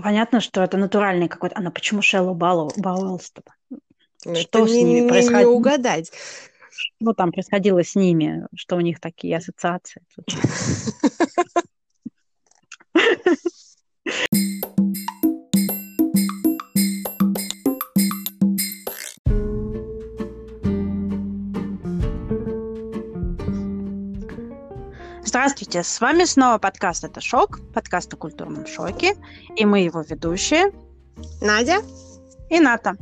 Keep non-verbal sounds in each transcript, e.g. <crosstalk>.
понятно, что это натуральный какой-то. А почему Шелло Бауэлс? Ну, что с ними происходило? Не угадать. Что там происходило с ними? Что у них такие ассоциации? <laughs> Здравствуйте, с вами снова подкаст «Это шок», подкаст о культурном шоке, и мы его ведущие Надя и Ната.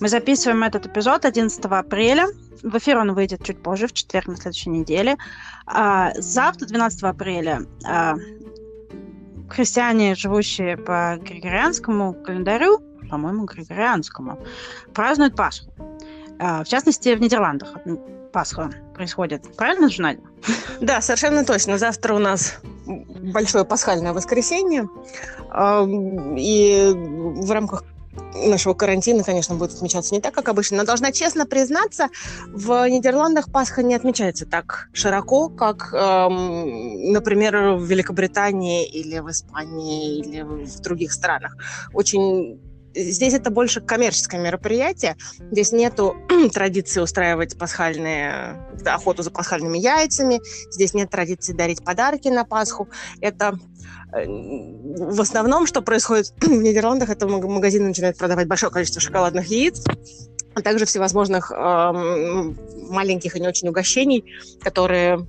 Мы записываем этот эпизод 11 апреля. В эфир он выйдет чуть позже, в четверг на следующей неделе. А завтра, 12 апреля, а, христиане, живущие по григорианскому календарю, по-моему, григорианскому, празднуют Пасху. А, в частности, в Нидерландах Пасха происходит. Правильно, Жуналь? <laughs> Да, совершенно точно. Завтра у нас большое пасхальное воскресенье. И в рамках нашего карантина, конечно, будет отмечаться не так, как обычно. Но должна честно признаться, в Нидерландах Пасха не отмечается так широко, как, эм, например, в Великобритании или в Испании или в других странах. Очень Здесь это больше коммерческое мероприятие. Здесь нету <clears throat> традиции устраивать пасхальные, охоту за пасхальными яйцами. Здесь нет традиции дарить подарки на Пасху. Это э, в основном, что происходит <clears throat> в Нидерландах, это магазины начинают продавать большое количество шоколадных яиц, а также всевозможных э, маленьких и не очень угощений, которые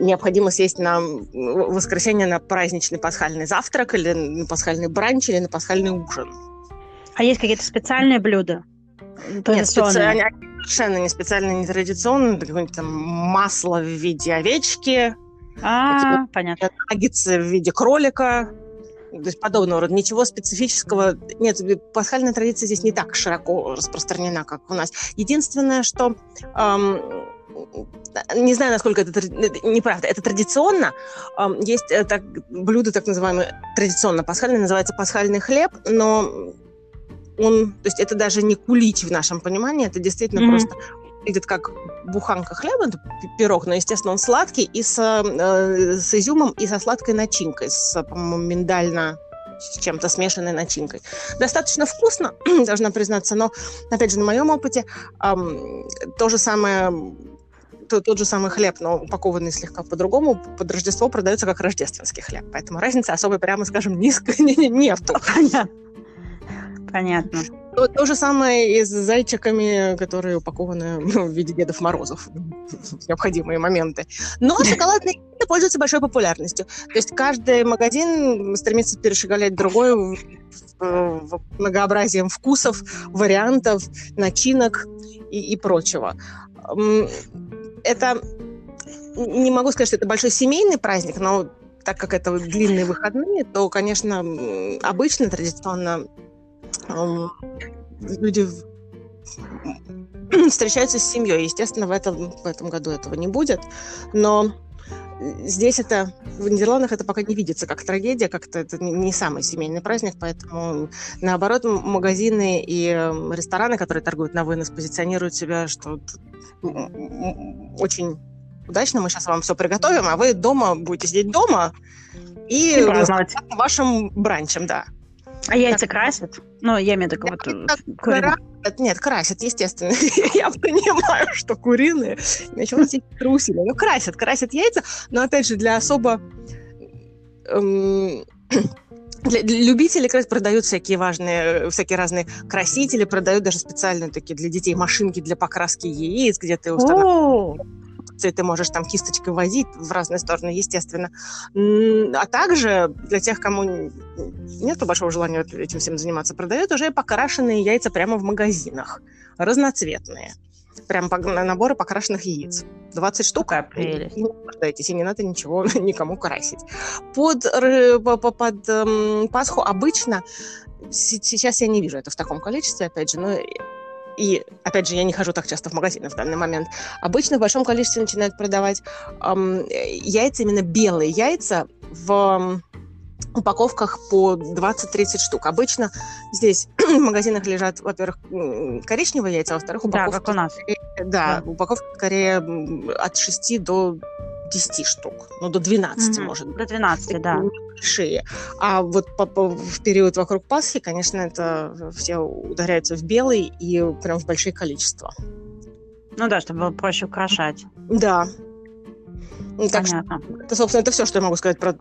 необходимо съесть на воскресенье на праздничный пасхальный завтрак или на пасхальный бранч или на пасхальный ужин. А есть какие-то специальные блюда? Нет, специально, совершенно не специально, не традиционные. Какое-нибудь там масло в виде овечки. А, понятно. Наггетсы в виде кролика. То есть подобного рода. Ничего специфического. Нет, пасхальная традиция здесь не так широко распространена, как у нас. Единственное, что эм, не знаю, насколько это неправда, это традиционно. Есть э, так, блюдо, так называемое, традиционно пасхальное, называется пасхальный хлеб, но он, то есть это даже не кулич в нашем понимании, это действительно mm-hmm. просто выглядит как буханка хлеба, пирог, но, естественно, он сладкий и с, э, с изюмом, и со сладкой начинкой, с, по-моему, миндально с чем-то смешанной начинкой. Достаточно вкусно, <clears throat> должна признаться, но, опять же, на моем опыте эм, то же самое тот, тот же самый хлеб, но упакованный слегка по-другому, под Рождество продается как рождественский хлеб. Поэтому разницы особой, прямо скажем, низко <laughs> нету. Понятно. Понятно. То, то же самое и с зайчиками, которые упакованы <laughs> ну, в виде Дедов Морозов <laughs> необходимые моменты. Но <laughs> шоколадные яйца пользуются большой популярностью. То есть каждый магазин стремится перешагать другой в многообразием вкусов, вариантов, начинок и, и прочего. Это не могу сказать, что это большой семейный праздник, но так как это длинные выходные, то, конечно, обычно традиционно люди <clears throat> встречаются с семьей. Естественно, в этом, в этом году этого не будет. Но здесь это, в Нидерландах это пока не видится как трагедия, как-то это не самый семейный праздник, поэтому наоборот магазины и рестораны, которые торгуют на вынос, позиционируют себя, что очень удачно, мы сейчас вам все приготовим, а вы дома будете сидеть дома и, и вашим бранчем, да. А яйца красят? Ну, я имею в виду, вот, Нет, красят, естественно. <laughs> я понимаю, что куриные. Начала здесь трусили. Ну, красят, красят яйца, но, опять же, для особо... Эм, <clears throat> для, любителей как продают всякие важные, всякие разные красители, продают даже специальные такие для детей машинки для покраски яиц, где ты устанавливаешь инструкции, ты можешь там кисточкой возить в разные стороны, естественно. А также для тех, кому нет большого желания этим всем заниматься, продают уже покрашенные яйца прямо в магазинах, разноцветные. Прям наборы покрашенных яиц. 20 штук. Какая. И не и не надо ничего <laughs> никому красить. Под, под, под эм, Пасху обычно, сейчас я не вижу это в таком количестве, опять же, но и, опять же, я не хожу так часто в магазины в данный момент, обычно в большом количестве начинают продавать эм, яйца, именно белые яйца в упаковках по 20-30 штук. Обычно здесь <clears throat> в магазинах лежат, во-первых, коричневые яйца, а во-вторых, упаковки... Да, как у нас. да, да, упаковка скорее от 6 до 10 штук, ну, до 12, Мгм. может быть. До 12, да. Большие. А вот по- по- в период вокруг Пасхи, конечно, это все ударяются в белый и прям в большие количества. Ну да, чтобы было проще украшать. Да. Ну, Так что, это, собственно, это все, что я могу сказать про,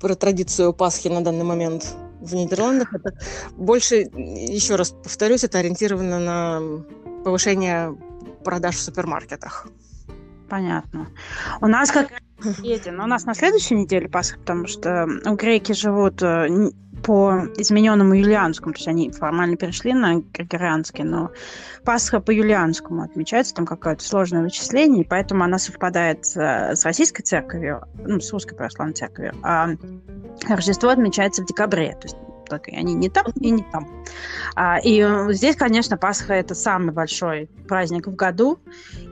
про традицию Пасхи на данный момент в Нидерландах. Это больше, еще раз повторюсь, это ориентировано на повышение продаж в супермаркетах. Понятно. У нас как ети, но у нас на следующей неделе Пасха, потому что греки живут э, по измененному юлианскому, то есть они формально перешли на григорианский, но Пасха по юлианскому отмечается, там какое-то сложное вычисление, и поэтому она совпадает э, с российской церковью, ну, с русской православной церковью, а Рождество отмечается в декабре, то есть так, и они не там и не там. А, и э, здесь, конечно, Пасха это самый большой праздник в году,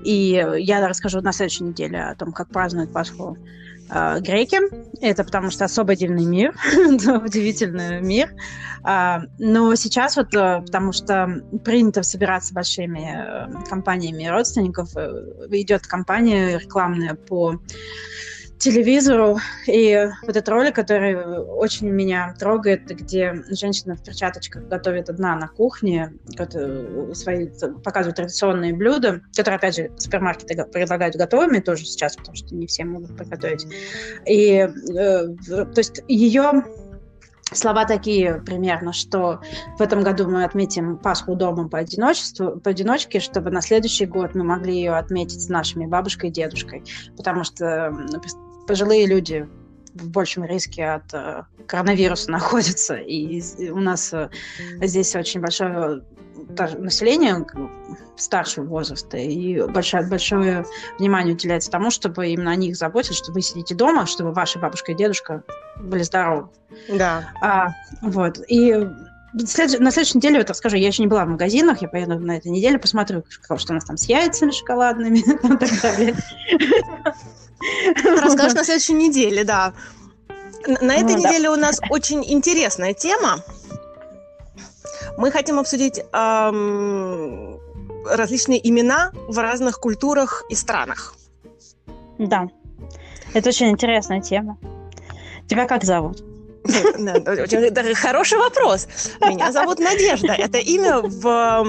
и я расскажу на следующей неделе о том, как празднуют Пасху э, греки. Это потому что особо дивный мир, <laughs> удивительный мир. А, но сейчас вот, э, потому что принято собираться большими э, компаниями родственников, идет кампания рекламная по телевизору, и вот этот ролик, который очень меня трогает, где женщина в перчаточках готовит одна на кухне, кото- свои, показывает традиционные блюда, которые, опять же, супермаркеты предлагают готовыми тоже сейчас, потому что не все могут приготовить. И, э, то есть, ее слова такие примерно, что в этом году мы отметим Пасху дома по одиночеству, по одиночке, чтобы на следующий год мы могли ее отметить с нашими бабушкой и дедушкой, потому что пожилые люди в большем риске от э, коронавируса <laughs> находятся, и у нас э, здесь очень большое население старшего возраста, и большое, большое внимание уделяется тому, чтобы именно о них заботиться, что вы сидите дома, чтобы ваша бабушка и дедушка были здоровы. Да. А, вот. И след- на следующей неделе вот расскажу. Я еще не была в магазинах, я поеду на этой неделе, посмотрю, что у нас там с яйцами шоколадными <laughs> и так далее. Расскажешь <laughs> на следующей неделе, да. На этой Ну, да. неделе у нас очень интересная тема. Мы хотим обсудить различные имена в разных культурах и странах. Да. Это очень интересная тема. Тебя как зовут? Хороший вопрос. Меня зовут Надежда. Это имя в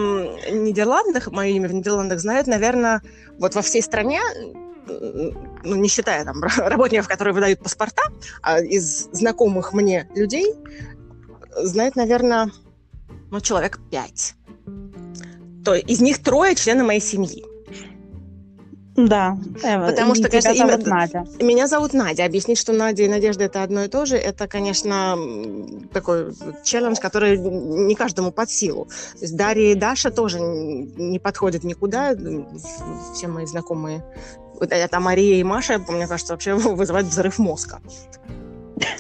Нидерландах, мое имя в Нидерландах знают, наверное, вот во всей стране, ну, не считая там <laughs> работников, которые выдают паспорта, а из знакомых мне людей, знает, наверное, ну, человек пять. То из них трое члены моей семьи. Да. Потому что, тебя конечно, зовут имя- Надя. Меня зовут Надя. Объяснить, что Надя и Надежда это одно и то же, это, конечно, такой челлендж, который не каждому под силу. То есть Дарья и Даша тоже не подходят никуда. Все мои знакомые. Это Мария и Маша, мне кажется, вообще <laughs> вызывают взрыв мозга.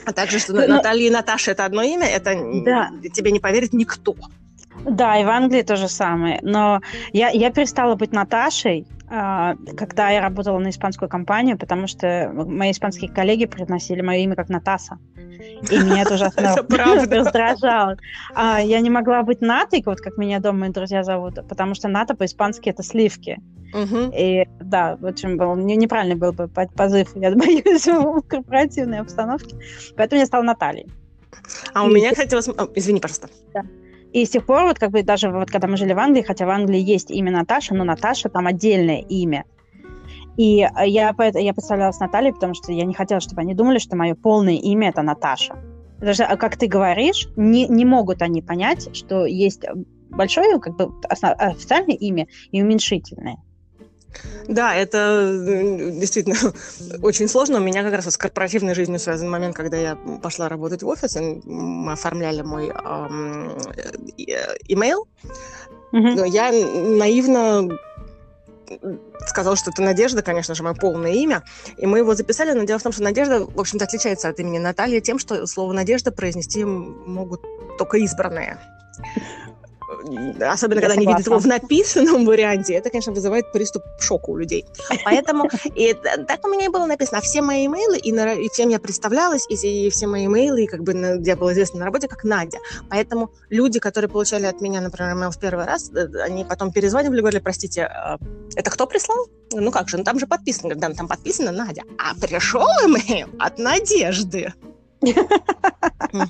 А также, что Ну, Наталья и Наташа это одно имя, это Да. тебе не поверит никто. Да, и в Англии то же самое. Но я, я перестала быть Наташей, а, когда я работала на испанскую компанию, потому что мои испанские коллеги произносили мое имя как Натаса. И меня это ужасно <laughs> <laughs> раздражало. А я не могла быть Натой, вот как меня дома мои друзья зовут, потому что Ната по-испански это сливки. И да, в общем, был не- неправильный был бы по- позыв, я боюсь, <laughs> в корпоративной обстановке. Поэтому я стала Натальей. А у меня хотелось... о, Извини, пожалуйста. И с тех пор, вот как бы даже вот когда мы жили в Англии, хотя в Англии есть имя Наташа, но Наташа там отдельное имя. И э, я, я представлялась Натальей, потому что я не хотела, чтобы они думали, что мое полное имя это Наташа. Потому что, а как ты говоришь, не, не могут они понять, что есть большое, как бы официальное имя и уменьшительное. Да, это э, действительно <laughs> очень сложно. У меня как раз вот с корпоративной жизнью связан момент, когда я пошла работать в офис, мы оформляли мой ам, э, э, имейл. Мгм. Но я наивно сказала, что это Надежда, конечно же, мое полное имя. И мы его записали, но дело в том, что Надежда, в общем-то, отличается от имени Наталья тем, что слово Надежда произнести могут только избранные. Особенно когда они видят его в написанном варианте, это, конечно, вызывает приступ шока у людей. <laughs> Поэтому и так у меня и было написано. А все мои имейлы, и, на, и всем я представлялась, и, и все мои имейлы, и как бы на, я была известна на работе как Надя. Поэтому люди, которые получали от меня, например, имейл в первый раз, э, они потом перезванивали, говорили, простите, а, это кто прислал? Ну как же, ну там же подписано. Да, там подписано Надя. А пришел имейл от Надежды. <laughs>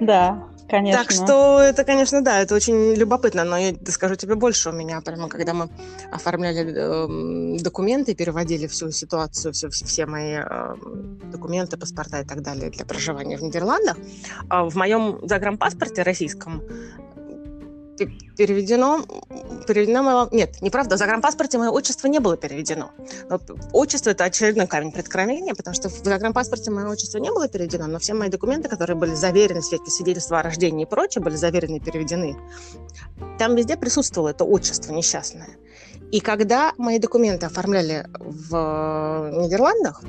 Да, конечно. Так что это, конечно, да, это очень любопытно, но я скажу тебе больше, у меня прямо, когда мы оформляли э, документы, переводили всю ситуацию, все, все мои э, документы, паспорта и так далее для проживания в Нидерландах, э, в моем загранпаспорте российском переведено, переведено мое... Нет, неправда, в загранпаспорте мое отчество не было переведено. Но отчество – это очередной камень преткновения, потому что в загранпаспорте мое отчество не было переведено, но все мои документы, которые были заверены, свидетельства о рождении и прочее, были заверены и переведены. Там везде присутствовало это отчество несчастное. И когда мои документы оформляли в Нидерландах,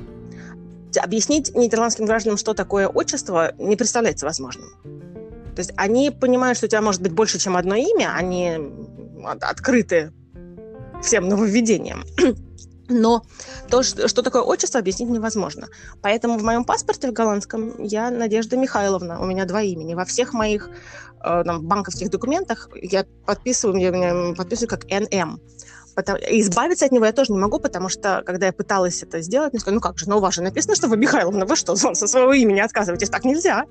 объяснить нидерландским гражданам, что такое отчество, не представляется возможным. То есть они понимают, что у тебя может быть больше, чем одно имя, они открыты всем нововведениям. <clears throat> Но то, что такое отчество, объяснить невозможно. Поэтому в моем паспорте в голландском я Надежда Михайловна. У меня два имени. Во всех моих э, там, банковских документах я подписываю, я подписываю как НМ. Избавиться от него я тоже не могу, потому что, когда я пыталась это сделать, мне сказали, ну как же, ну у вас же написано, что вы Михайловна, вы что, со своего имени отказываетесь? Так нельзя.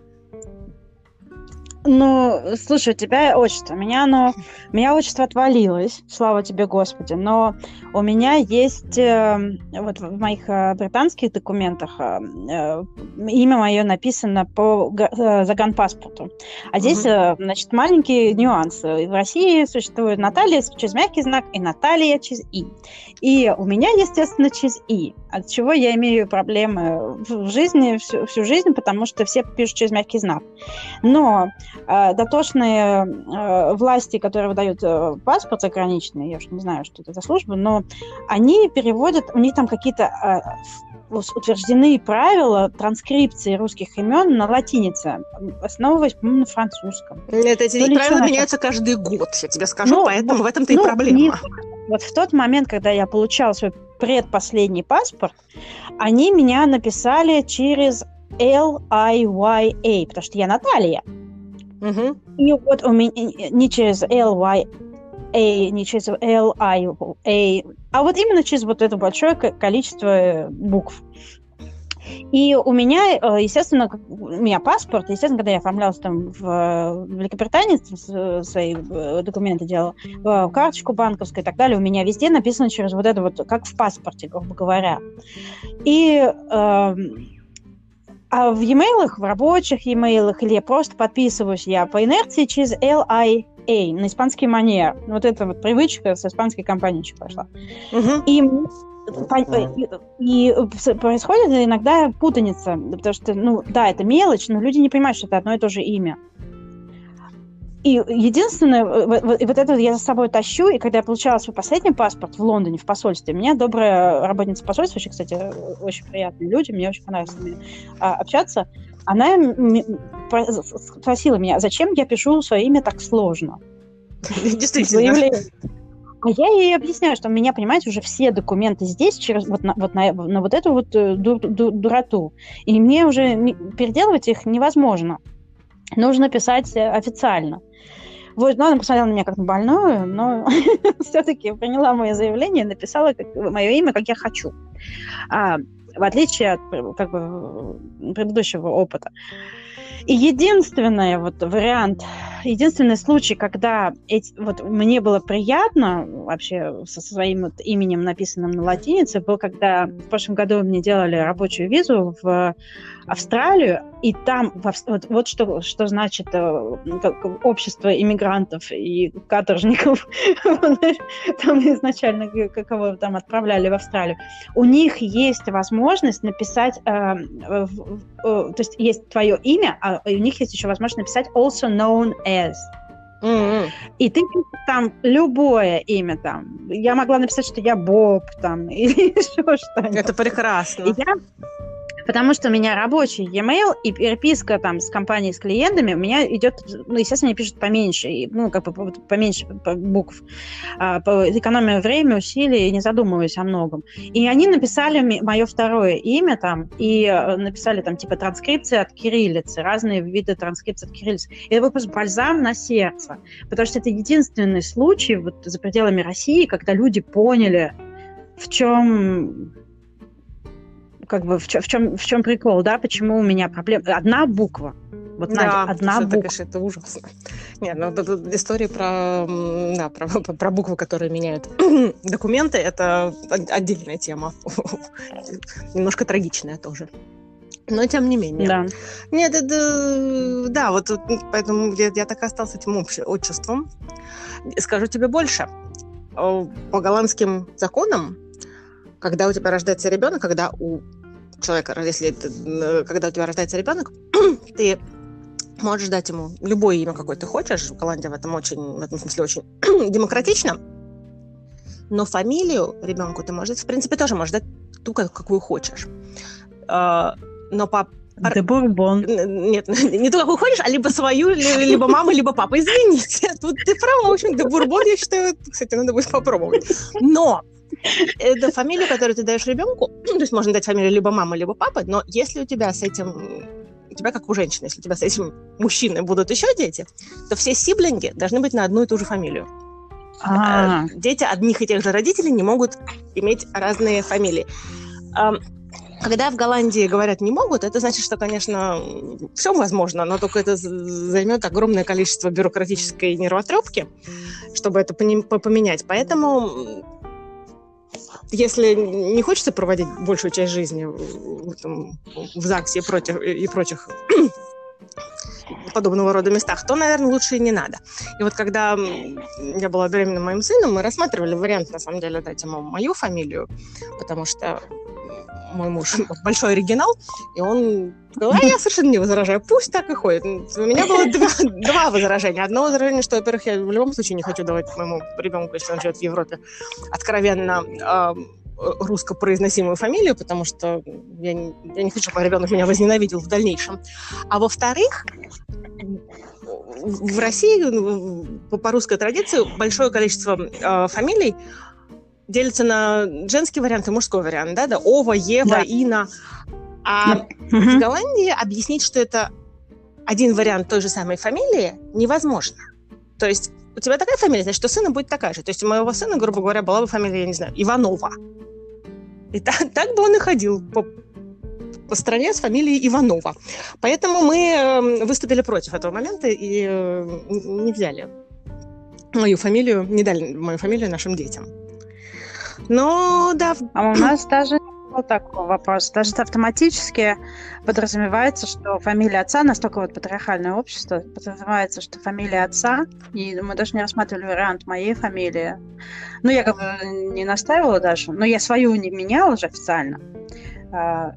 Ну, слушай, у тебя отчество. Меня оно, у меня отчество отвалилось, слава тебе, Господи. Но у меня есть э, вот в моих э, британских документах э, э имя мое написано по э, загранпаспорту. А здесь, э, значит, маленький нюанс. В России существует Наталья через мягкий знак и Наталья через и. И у меня, естественно, через и. От чего я имею проблемы в жизни всю, всю жизнь, потому что все пишут через мягкий знак. Но дотошные э, власти, которые выдают э, паспорт заграничный, я уж не знаю, что это за служба, но они переводят, у них там какие-то утверждены правила транскрипции русских имен на латинице, основываясь, по-моему, на французском. Это эти ну, правила меняются каждый год, я тебе скажу, ну, поэтому в этом-то ну, и проблема. Не, вот в тот момент, когда я получала свой предпоследний паспорт, они меня написали через L-I-Y-A, потому что я Наталья. Угу. И вот у меня не через L, Y, A, не через L, I, A, а вот именно через вот это большое количество э, букв. И у меня, э, естественно, у меня паспорт, естественно, когда я оформлялась там в Великобритании, свои э, документы делала, карточку банковскую и так далее, у меня везде написано через вот это вот, как в паспорте, грубо говоря. И э, а в e-mail, в рабочих e-mail, или я просто подписываюсь я по инерции через LIA, на испанский манер. Вот эта вот привычка с испанской компанией еще пошла. Угу. И и, и происходит иногда путаница, потому что, ну, да, это мелочь, но люди не понимают, что это одно и то же имя. И единственное, вот, вот это я за собой тащу, и когда я получала свой последний паспорт в Лондоне, в посольстве, меня добрая работница посольства, очень, кстати, очень приятные люди, мне очень понравилось с ними а, общаться, она спросила меня, зачем я пишу свое имя так сложно? <laughs> Действительно. А я ей объясняю, что у меня, понимаете, уже все документы здесь через вот на вот, на, на вот эту вот э, ду, ду, дуроту. И мне уже переделывать их невозможно. Нужно писать э, официально. Вот, ну, она посмотрела на меня как на больную, но <laughs> все-таки приняла мое заявление, написала как, мое имя, как я хочу. А, в отличие от как бы, предыдущего опыта. И единственный вот вариант, единственный случай, когда эти, вот мне было приятно вообще со своим вот именем, написанным на латинице, был, когда в прошлом году мне делали рабочую визу в Австралию, и там вот, вот что, что значит э, общество иммигрантов и каторжников, <laughs> там изначально кого там отправляли в Австралию, у них есть возможность написать, э, э, то есть есть твое имя, а у них есть еще возможность написать also known as. Mm-hmm. И ты там любое имя там. Я могла написать, что я Боб там <laughs> или еще что-нибудь. Это прекрасно. И я Потому что у меня рабочий e-mail и переписка там с компанией, с клиентами у меня идет, ну, естественно, мне пишут поменьше, ну, как бы поменьше букв. А, по экономия время, усилий, не задумываясь о многом. И они написали мое второе имя там, и э, написали там типа транскрипции от кириллицы, разные виды транскрипции от кириллицы. И это просто бальзам на сердце. Потому что это единственный случай вот за пределами России, когда люди поняли, в чем как бы в чем, в чем, в чем прикол, да, почему у меня проблема. Одна буква. Вот, да, Надя, одна это, буква. Конечно, это ужасно. Нет, ну, история про, да, про, <laughs> про буквы, которые меняют <clears throat> документы, это отдельная тема. <laughs> Немножко трагичная тоже. Но тем не менее. Да. Нет, это, да, вот поэтому я, я так и остался этим отчеством. Скажу тебе больше. По голландским законам когда у тебя рождается ребенок, когда у человека, если это, когда у тебя рождается ребенок, <clears throat> ты можешь дать ему любое имя, какое ты хочешь. Голландия в этом очень, в этом смысле очень <clears throat> демократична. Но фамилию ребенку ты можешь, в принципе, тоже можешь дать ту, какую хочешь. А, но по Де Бурбон. Нет, <laughs> не ту, какую хочешь, а либо свою, либо мама, либо папа. Извините, <laughs> тут ты права. В общем, Де Бурбон, я считаю, кстати, надо будет попробовать. Но это фамилию, которую ты даешь ребенку, <clears throat> то есть можно дать фамилию либо мамы, либо папы, но если у тебя с этим у тебя как у женщины, если у тебя с этим мужчиной будут еще дети, то все сиблинги должны быть на одну и ту же фамилию. А-а-а. Дети одних и тех же родителей не могут иметь разные фамилии. Когда в Голландии говорят не могут, это значит, что, конечно, все возможно, но только это займет огромное количество бюрократической нервотрепки, чтобы это поменять. Поэтому если не хочется проводить большую часть жизни в, там, в ЗАГСе и, против, и прочих подобного рода местах, то, наверное, лучше и не надо. И вот когда я была беременна моим сыном, мы рассматривали вариант, на самом деле, дать ему мою фамилию, потому что мой муж большой оригинал, и он а я совершенно не возражаю, пусть так и ходит. У меня было два, <laughs> два возражения. Одно возражение, что, во-первых, я в любом случае не хочу давать моему ребенку, если он живет в Европе, откровенно э, русскопроизносимую фамилию, потому что я не, я не хочу, чтобы ребенок меня возненавидел в дальнейшем. А во-вторых, в России по, по русской традиции большое количество э, фамилий делится на женский вариант и мужской вариант, да, да, Ова, Ева, да. Ина. А в Голландии объяснить, что это один вариант той же самой фамилии, невозможно. То есть у тебя такая фамилия, значит, у сына будет такая же. То есть у моего сына, грубо говоря, была бы фамилия, я не знаю, Иванова. И так, так бы он и ходил по, по стране с фамилией Иванова. Поэтому мы эм, выступили против этого момента и э, не взяли мою фамилию, не дали мою фамилию нашим детям. Но да. А у нас даже вот такой вопрос. Даже автоматически подразумевается, что фамилия отца, настолько вот патриархальное общество, подразумевается, что фамилия отца, и мы даже не рассматривали вариант моей фамилии. Ну, я как бы не настаивала даже, но я свою не меняла уже официально. А,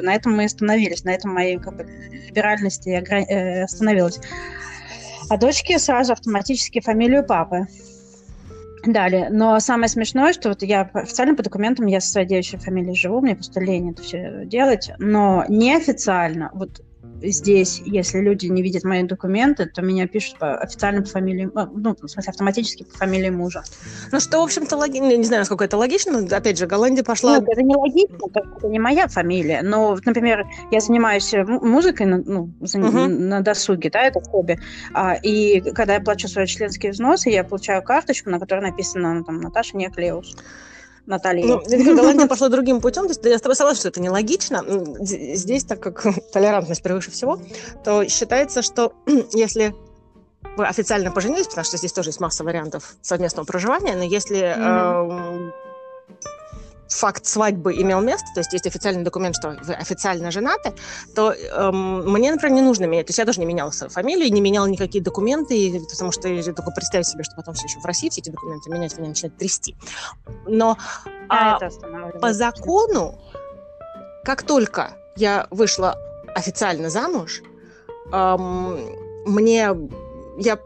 на этом мы остановились, на этом моей как бы, либеральности э, остановилась. А дочке сразу автоматически фамилию папы. Далее. Но самое смешное, что вот я официально по документам, я со своей девичьей фамилией живу, мне просто лень это все делать, но неофициально, вот здесь, если люди не видят мои документы, то меня пишут по, официально по фамилии, а, ну, в смысле, автоматически по фамилии мужа. Ну, что, в общем-то, логично, не знаю, насколько это логично, но, опять же, Голландия пошла... Нет, это не логично, это не моя фамилия, но, например, я занимаюсь э, музыкой ну, за, uh-huh. на досуге, да, это хобби, а, и когда я плачу свои членские взносы, я получаю карточку, на которой написано, ну, там, Наташа Неклеус. Наталья. Ну, Голландия пошла другим путем, то есть я с тобой согласна, что это нелогично. Здесь, так как <laughs> толерантность превыше всего, то считается, что <clears throat> если вы официально поженились, потому что здесь тоже есть масса вариантов совместного проживания, но если mm-hmm. э, факт свадьбы имел место, то есть есть официальный документ, что вы официально женаты, то эм, мне, например, не нужно менять. То есть я тоже не меняла свою фамилию, не меняла никакие документы, потому что я только представить себе, что потом все еще в России все эти документы менять, меня начинает трясти. Но а, по закону, как только я вышла официально замуж, эм, мне я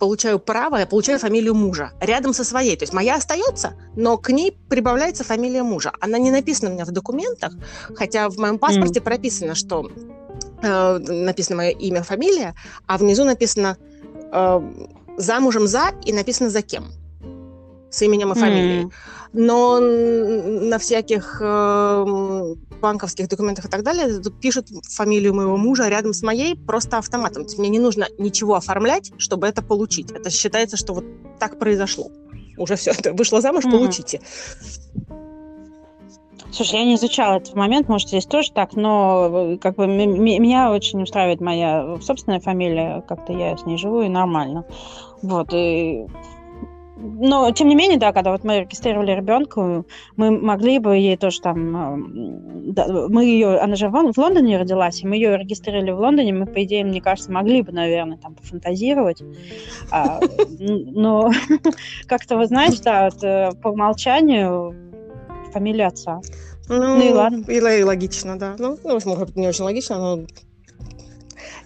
получаю право, я получаю фамилию мужа рядом со своей. То есть моя остается, но к ней прибавляется фамилия мужа. Она не написана у меня в документах, хотя в моем паспорте mm. прописано, что э, написано мое имя, фамилия, а внизу написано э, замужем за и написано за кем с именем и фамилией. Mm. Но на всяких э, банковских документах и так далее пишут фамилию моего мужа рядом с моей просто автоматом. Мне не нужно ничего оформлять, чтобы это получить. Это считается, что вот так произошло. Уже все, <laughs> это вышло замуж, mm. получите. Слушай, я не изучала этот момент, может, здесь тоже так, но э, как бы меня очень устраивает моя собственная фамилия, как-то я с ней живу и нормально. Вот, и но, тем не менее, да, когда вот мы регистрировали ребенка, мы могли бы ей тоже там... Да, мы ее... Она же в Лондоне родилась, и мы ее регистрировали в Лондоне, мы, по идее, мне кажется, могли бы, наверное, там пофантазировать. А, но <laughs> как-то, вы знаете, да, вот, э, по умолчанию фамилия отца. Ну, ну и ладно. И, и логично, да. Ну, ну, может, не очень логично, но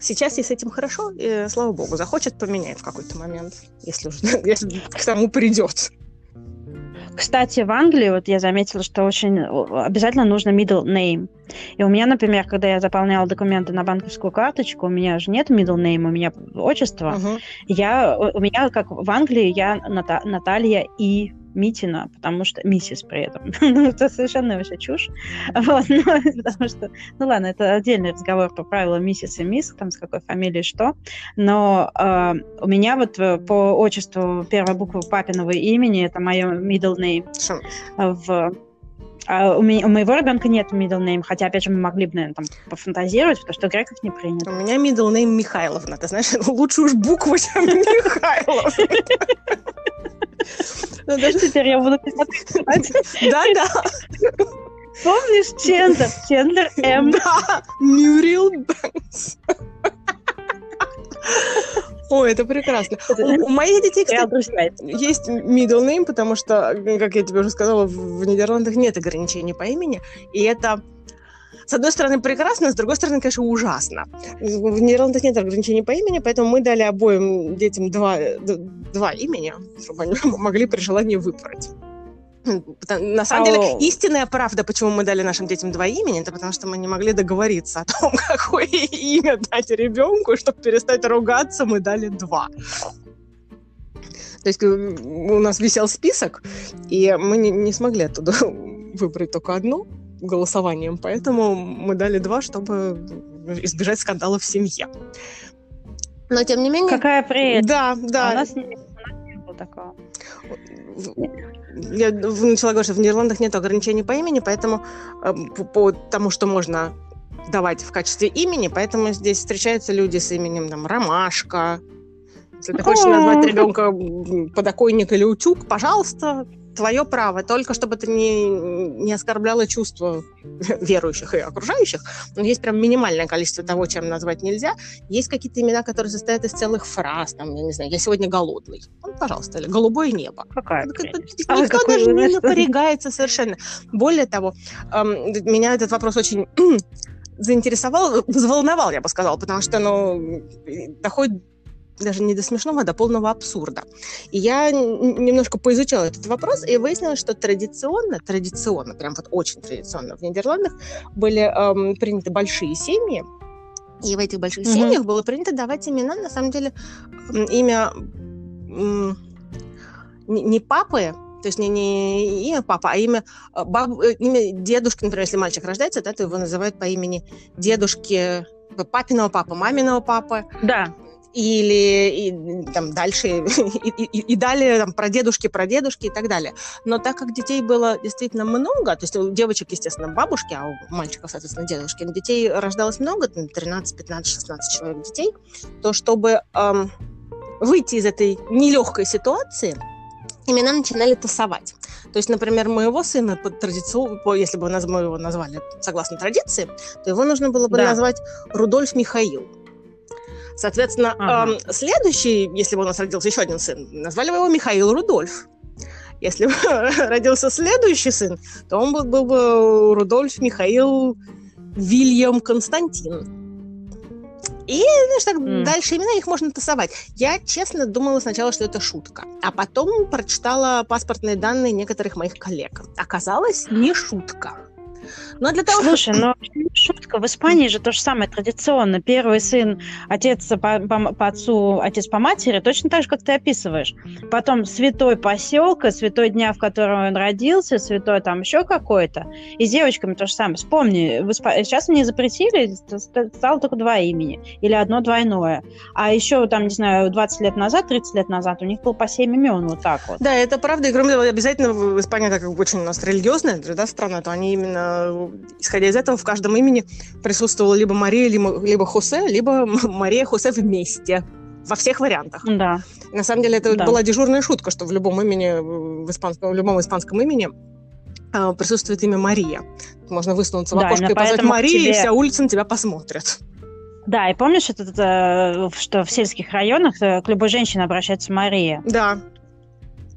Сейчас ей с этим хорошо, и, слава богу, захочет, поменяет в какой-то момент, если, уже, <laughs> если к тому придет. Кстати, в Англии вот я заметила, что очень обязательно нужно middle name. И у меня, например, когда я заполняла документы на банковскую карточку, у меня же нет middle name, у меня отчество. Uh-huh. Я, у меня, как в Англии, я Ната, Наталья И. Митина, потому что миссис при этом. <laughs> ну, это совершенно вообще чушь. Вот, ну, <laughs> потому что, ну ладно, это отдельный разговор по правилам миссис и мисс, там с какой фамилией что. Но э, у меня вот э, по отчеству первая буква папиного имени, это мое middle name. В а у, меня, у моего ребенка нет middle name, хотя, опять же, мы могли бы, наверное, там пофантазировать, потому что греков не принято. У меня middle name Михайловна. Ты знаешь, <laughs> лучше уж букву, чем Михайловна. Ну, даже теперь я буду писать. Да-да. Помнишь Чендер? Чендер М. Да, Мюрил Бэнкс. Ой, это прекрасно. У моих детей, кстати, есть middle name, потому что, как я тебе уже сказала, в Нидерландах нет ограничений по имени, и это с одной стороны, прекрасно, с другой стороны, конечно, ужасно. В Нидерландах нет ограничений по имени, поэтому мы дали обоим детям два, два имени, чтобы они <laughs> могли при желании выбрать. На самом деле, истинная правда, почему мы дали нашим детям два имени, это потому что мы не могли договориться о том, <laughs> какое имя дать ребенку, и чтобы перестать ругаться, мы дали два. То есть у нас висел список, и мы не, не смогли оттуда <laughs> выбрать только одну голосованием, поэтому мы дали два, чтобы избежать скандалов в семье. Но тем не менее... Какая прелесть! Да, да. А у нас не, было такого. Я начала говорить, что в Нидерландах нет ограничений по имени, поэтому э, по, по тому, что можно давать в качестве имени, поэтому здесь встречаются люди с именем там Ромашка. Если ты хочешь назвать ребенка подоконник или утюг, пожалуйста, твое право, только чтобы это не, не оскорбляло чувства верующих и окружающих. Но есть прям минимальное количество того, чем назвать нельзя. Есть какие-то имена, которые состоят из целых фраз, там, я не знаю, я сегодня голодный. Ну, пожалуйста, или голубое небо. Какая а Никто даже не напрягается совершенно. Более того, эм, меня этот вопрос очень <clears throat> заинтересовал, взволновал, я бы сказала, потому что, ну, доходит даже не до смешного, а до полного абсурда. И я немножко поизучала этот вопрос и выяснила, что традиционно, традиционно, прям вот очень традиционно в Нидерландах были эм, приняты большие семьи, и в этих больших mm-hmm. семьях было принято давать имена, на самом деле, имя не, не папы, то есть не, не имя папа, а имя, э, баб, э, имя дедушки, например, если мальчик рождается, да, то его называют по имени дедушки папиного папы, маминого папы. Да или и, там дальше, <laughs> и, и, и далее там, про дедушки, про дедушки и так далее. Но так как детей было действительно много, то есть у девочек, естественно, бабушки, а у мальчиков, соответственно, дедушки, детей рождалось много, 13, 15, 16 человек детей, то чтобы эм, выйти из этой нелегкой ситуации, имена начинали тусовать. То есть, например, моего сына по традицию, если бы мы его назвали согласно традиции, то его нужно было бы да. назвать Рудольф Михаил. Соответственно, ага. эм, следующий, если бы у нас родился еще один сын, назвали бы его Михаил Рудольф. Если бы <laughs> родился следующий сын, то он был, был бы Рудольф Михаил Вильям Константин. И, знаешь, так mm. дальше имена их можно тасовать. Я, честно, думала сначала, что это шутка. А потом прочитала паспортные данные некоторых моих коллег. Оказалось, не шутка. Но для того, Слушай, но шутка, в Испании же то же самое традиционно. Первый сын, отец по, по, по отцу, отец по матери, точно так же, как ты описываешь. Потом святой поселка, святой дня, в котором он родился, святой там еще какой-то. И с девочками то же самое. Вспомни, в Исп... сейчас мне запретили, стало только два имени. Или одно двойное. А еще там, не знаю, 20 лет назад, 30 лет назад у них было по 7 имен вот так вот. Да, это правда. И кроме того, обязательно в Испании, так как очень у нас религиозная да, страна, то они именно, исходя из этого, в каждом имени присутствовала либо Мария, либо, либо Хосе, либо <laughs> Мария Хосе вместе. Во всех вариантах. Да. На самом деле это да. была дежурная шутка, что в любом имени, в, испанском, в любом испанском имени э, присутствует имя Мария. Можно высунуться в да, окошко и позвать Мария, тебе... и вся улица на тебя посмотрит. Да, и помнишь, это, это, что в сельских районах э, к любой женщине обращается Мария? Да,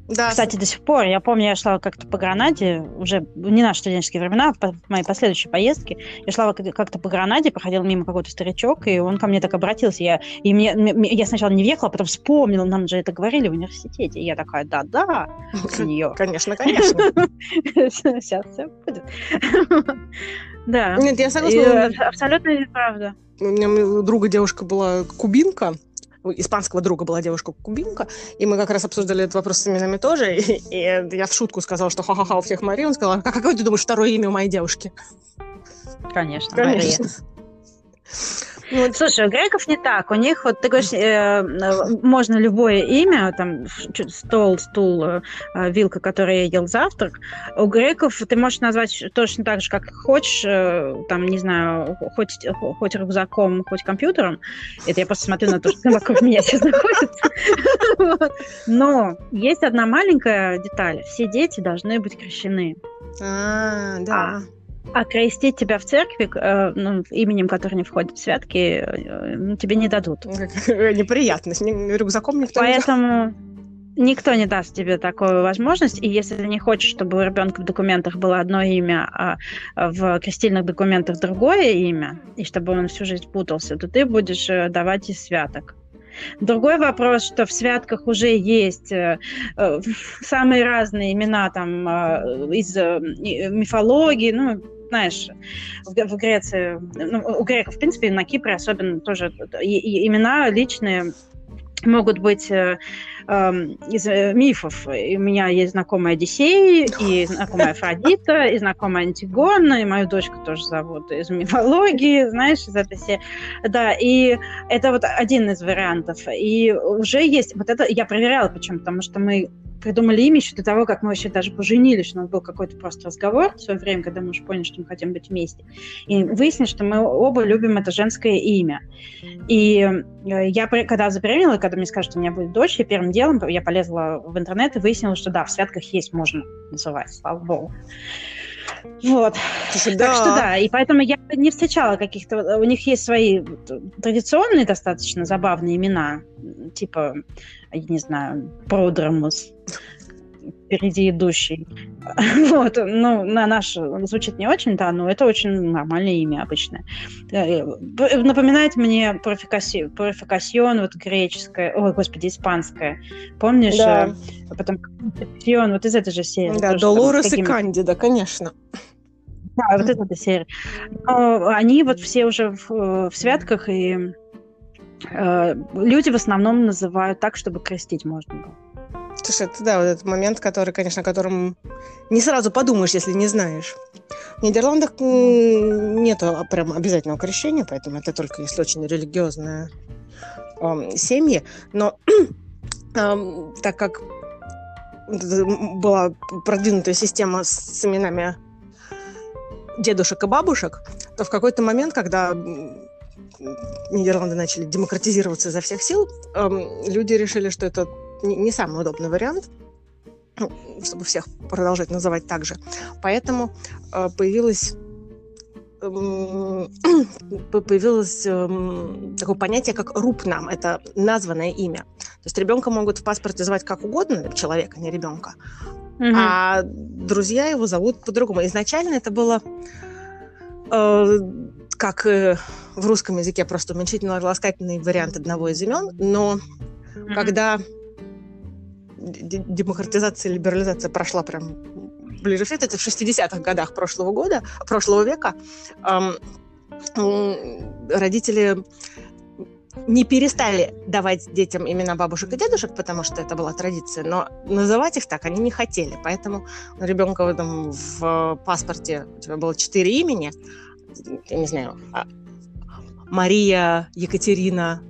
да. Кстати, до сих пор, я помню, я шла как-то по Гранаде, уже не наши студенческие времена, в моей последующей поездке, я шла как-то по Гранаде, проходил мимо какой-то старичок, и он ко мне так обратился, я, и мне, я сначала не въехала, а потом вспомнила, нам же это говорили в университете, и я такая, да-да, нее. Конечно, конечно. <laughs> Сейчас все будет. <laughs> Да. Нет, я согласна. Абсолютно правда. У меня у друга девушка была кубинка, испанского друга была девушка-кубинка, и мы как раз обсуждали этот вопрос с именами тоже, и, <laughs> и я в шутку сказала, что ха-ха-ха, у всех Мария, он сказал, а какое ты думаешь второе имя у моей девушки? Конечно, Конечно. Мария. Ну, Слушай, у греков не так. У них, вот ты говоришь, э, можно любое имя, там, стол, стул, э, вилка, которой я ел завтрак. У греков ты можешь назвать точно так же, как хочешь, э, там, не знаю, хоть, хоть рюкзаком, хоть компьютером. Это я просто смотрю на то, что вокруг меня сейчас находится. Но есть одна маленькая деталь. Все дети должны быть крещены. А, да. А крестить тебя в церкви э, ну, именем, который не входит в святки, э, ну, тебе не дадут. <laughs> Неприятность. Рюкзаком никто Поэтому не никто не даст тебе такую возможность. И если ты не хочешь, чтобы у ребенка в документах было одно имя, а в крестильных документах другое имя, и чтобы он всю жизнь путался, то ты будешь э, давать из святок. Другой вопрос, что в святках уже есть э, э самые разные имена там э, из э, мифологии, ну, знаешь, в, в Греции, ну, у греков, в принципе, на Кипре особенно тоже и, и имена личные могут быть э, эм, из э, мифов. И у меня есть знакомая Одиссей, и знакомая Афродита, и знакомая Антигона, и мою дочку тоже зовут из мифологии, знаешь, из этой серии. Да, и это вот один из вариантов. И уже есть, вот это я проверяла, почему, потому что мы придумали имя еще до того, как мы вообще даже поженились. У нас был какой-то просто разговор в свое время, когда мы уже поняли, что мы хотим быть вместе. И выяснилось, что мы оба любим это женское имя. И э, я, когда забеременела, когда мне скажут, что у меня будет дочь, я первым делом я полезла в интернет и выяснила, что да, в святках есть, можно называть, слава богу. Вот. Слушай, так что да, и поэтому я не встречала каких-то... У них есть свои традиционные достаточно забавные имена, типа, я не знаю, Продромус, впереди идущий. <laughs> Вот, ну, на наш звучит не очень, да, но это очень нормальное имя обычное. Э, напоминает мне профикасион, вот греческое, ой, господи, испанское. Помнишь? Да. Э, потом Концепсион, вот из этой же серии. Да, Долорес и Кандида, конечно. Да, вот эта серия. Но они вот все уже в, в святках, и э, люди в основном называют так, чтобы крестить можно было. Слушай, это да, вот этот момент, который, конечно, о котором не сразу подумаешь, если не знаешь. В Нидерландах нету прям обязательного крещения, поэтому это только если очень религиозные э, семьи. Но <clears throat> э, так как была продвинутая система с именами дедушек и бабушек, то в какой-то момент, когда Нидерланды начали демократизироваться изо всех сил, э, люди решили, что это не, не самый удобный вариант, ну, чтобы всех продолжать называть так же. Поэтому э, появилось эм, <clears throat> появилось э, такое понятие, как рупнам. Это названное имя. То есть ребенка могут в паспорте звать как угодно, человека, не ребенка, угу. а друзья его зовут по-другому. Изначально это было э, как в русском языке, просто уменьшительно-ласкательный вариант одного из имен, но mm-hmm. когда демократизация, либерализация прошла прям ближе всего, это в 60-х годах прошлого года, прошлого века, родители не перестали давать детям имена бабушек и дедушек, потому что это была традиция, но называть их так они не хотели. Поэтому ребенка там, в паспорте у тебя было четыре имени, я не знаю, а, Мария, Екатерина,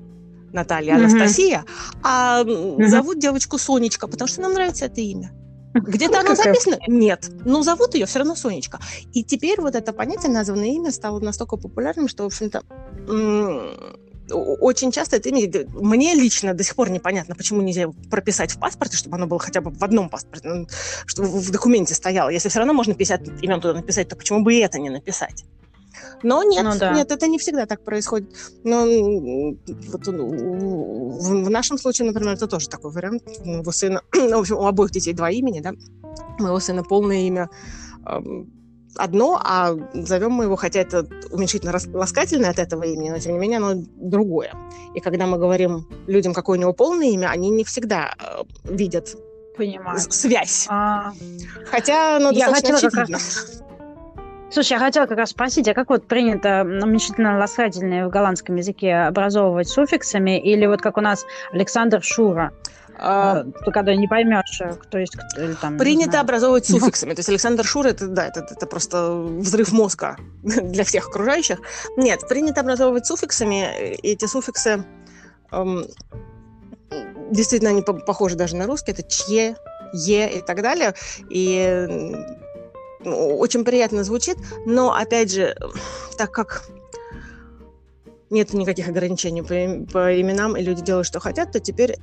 Наталья, Анастасия, mm-hmm. а mm-hmm. зовут девочку Сонечка, потому что нам нравится это имя. <laughs> Где-то оно записано? Нет. Но зовут ее все равно Сонечка. И теперь вот это понятие названное имя стало настолько популярным, что, в общем-то, очень часто это имя... Мне лично до сих пор непонятно, почему нельзя прописать в паспорте, чтобы оно было хотя бы в одном паспорте, ну, чтобы в документе стояло. Если все равно можно 50 имен туда написать, то почему бы и это не написать? Но нет, ну, да. нет, это не всегда так происходит. Но вот, в, в нашем случае, например, это тоже такой вариант. У сына, <clears throat> в общем, у обоих детей два имени, да. У моего сына полное имя одно, а зовем мы его, хотя это уменьшительно ласкательное от этого имени, но тем не менее оно другое. И когда мы говорим людям, какое у него полное имя, они не всегда э, видят Понимаю. связь. А... Хотя оно Я достаточно хотела очевидно. Раз... Слушай, я хотела как раз спросить, а как вот принято уменьшительно-ласкательные в голландском языке образовывать суффиксами, или вот как у нас Александр Шура? А, а когда не поймешь, э, кто есть кто, или там. Принято образовывать суффиксами. То есть Александр Шура это да, это, это просто взрыв мозга <laughs> для всех окружающих. Нет, принято образовывать суффиксами. И эти суффиксы эм, действительно они похожи даже на русский. Это чье, е и так далее. И очень приятно звучит, но опять же, так как нет никаких ограничений по, по именам, и люди делают, что хотят, то теперь,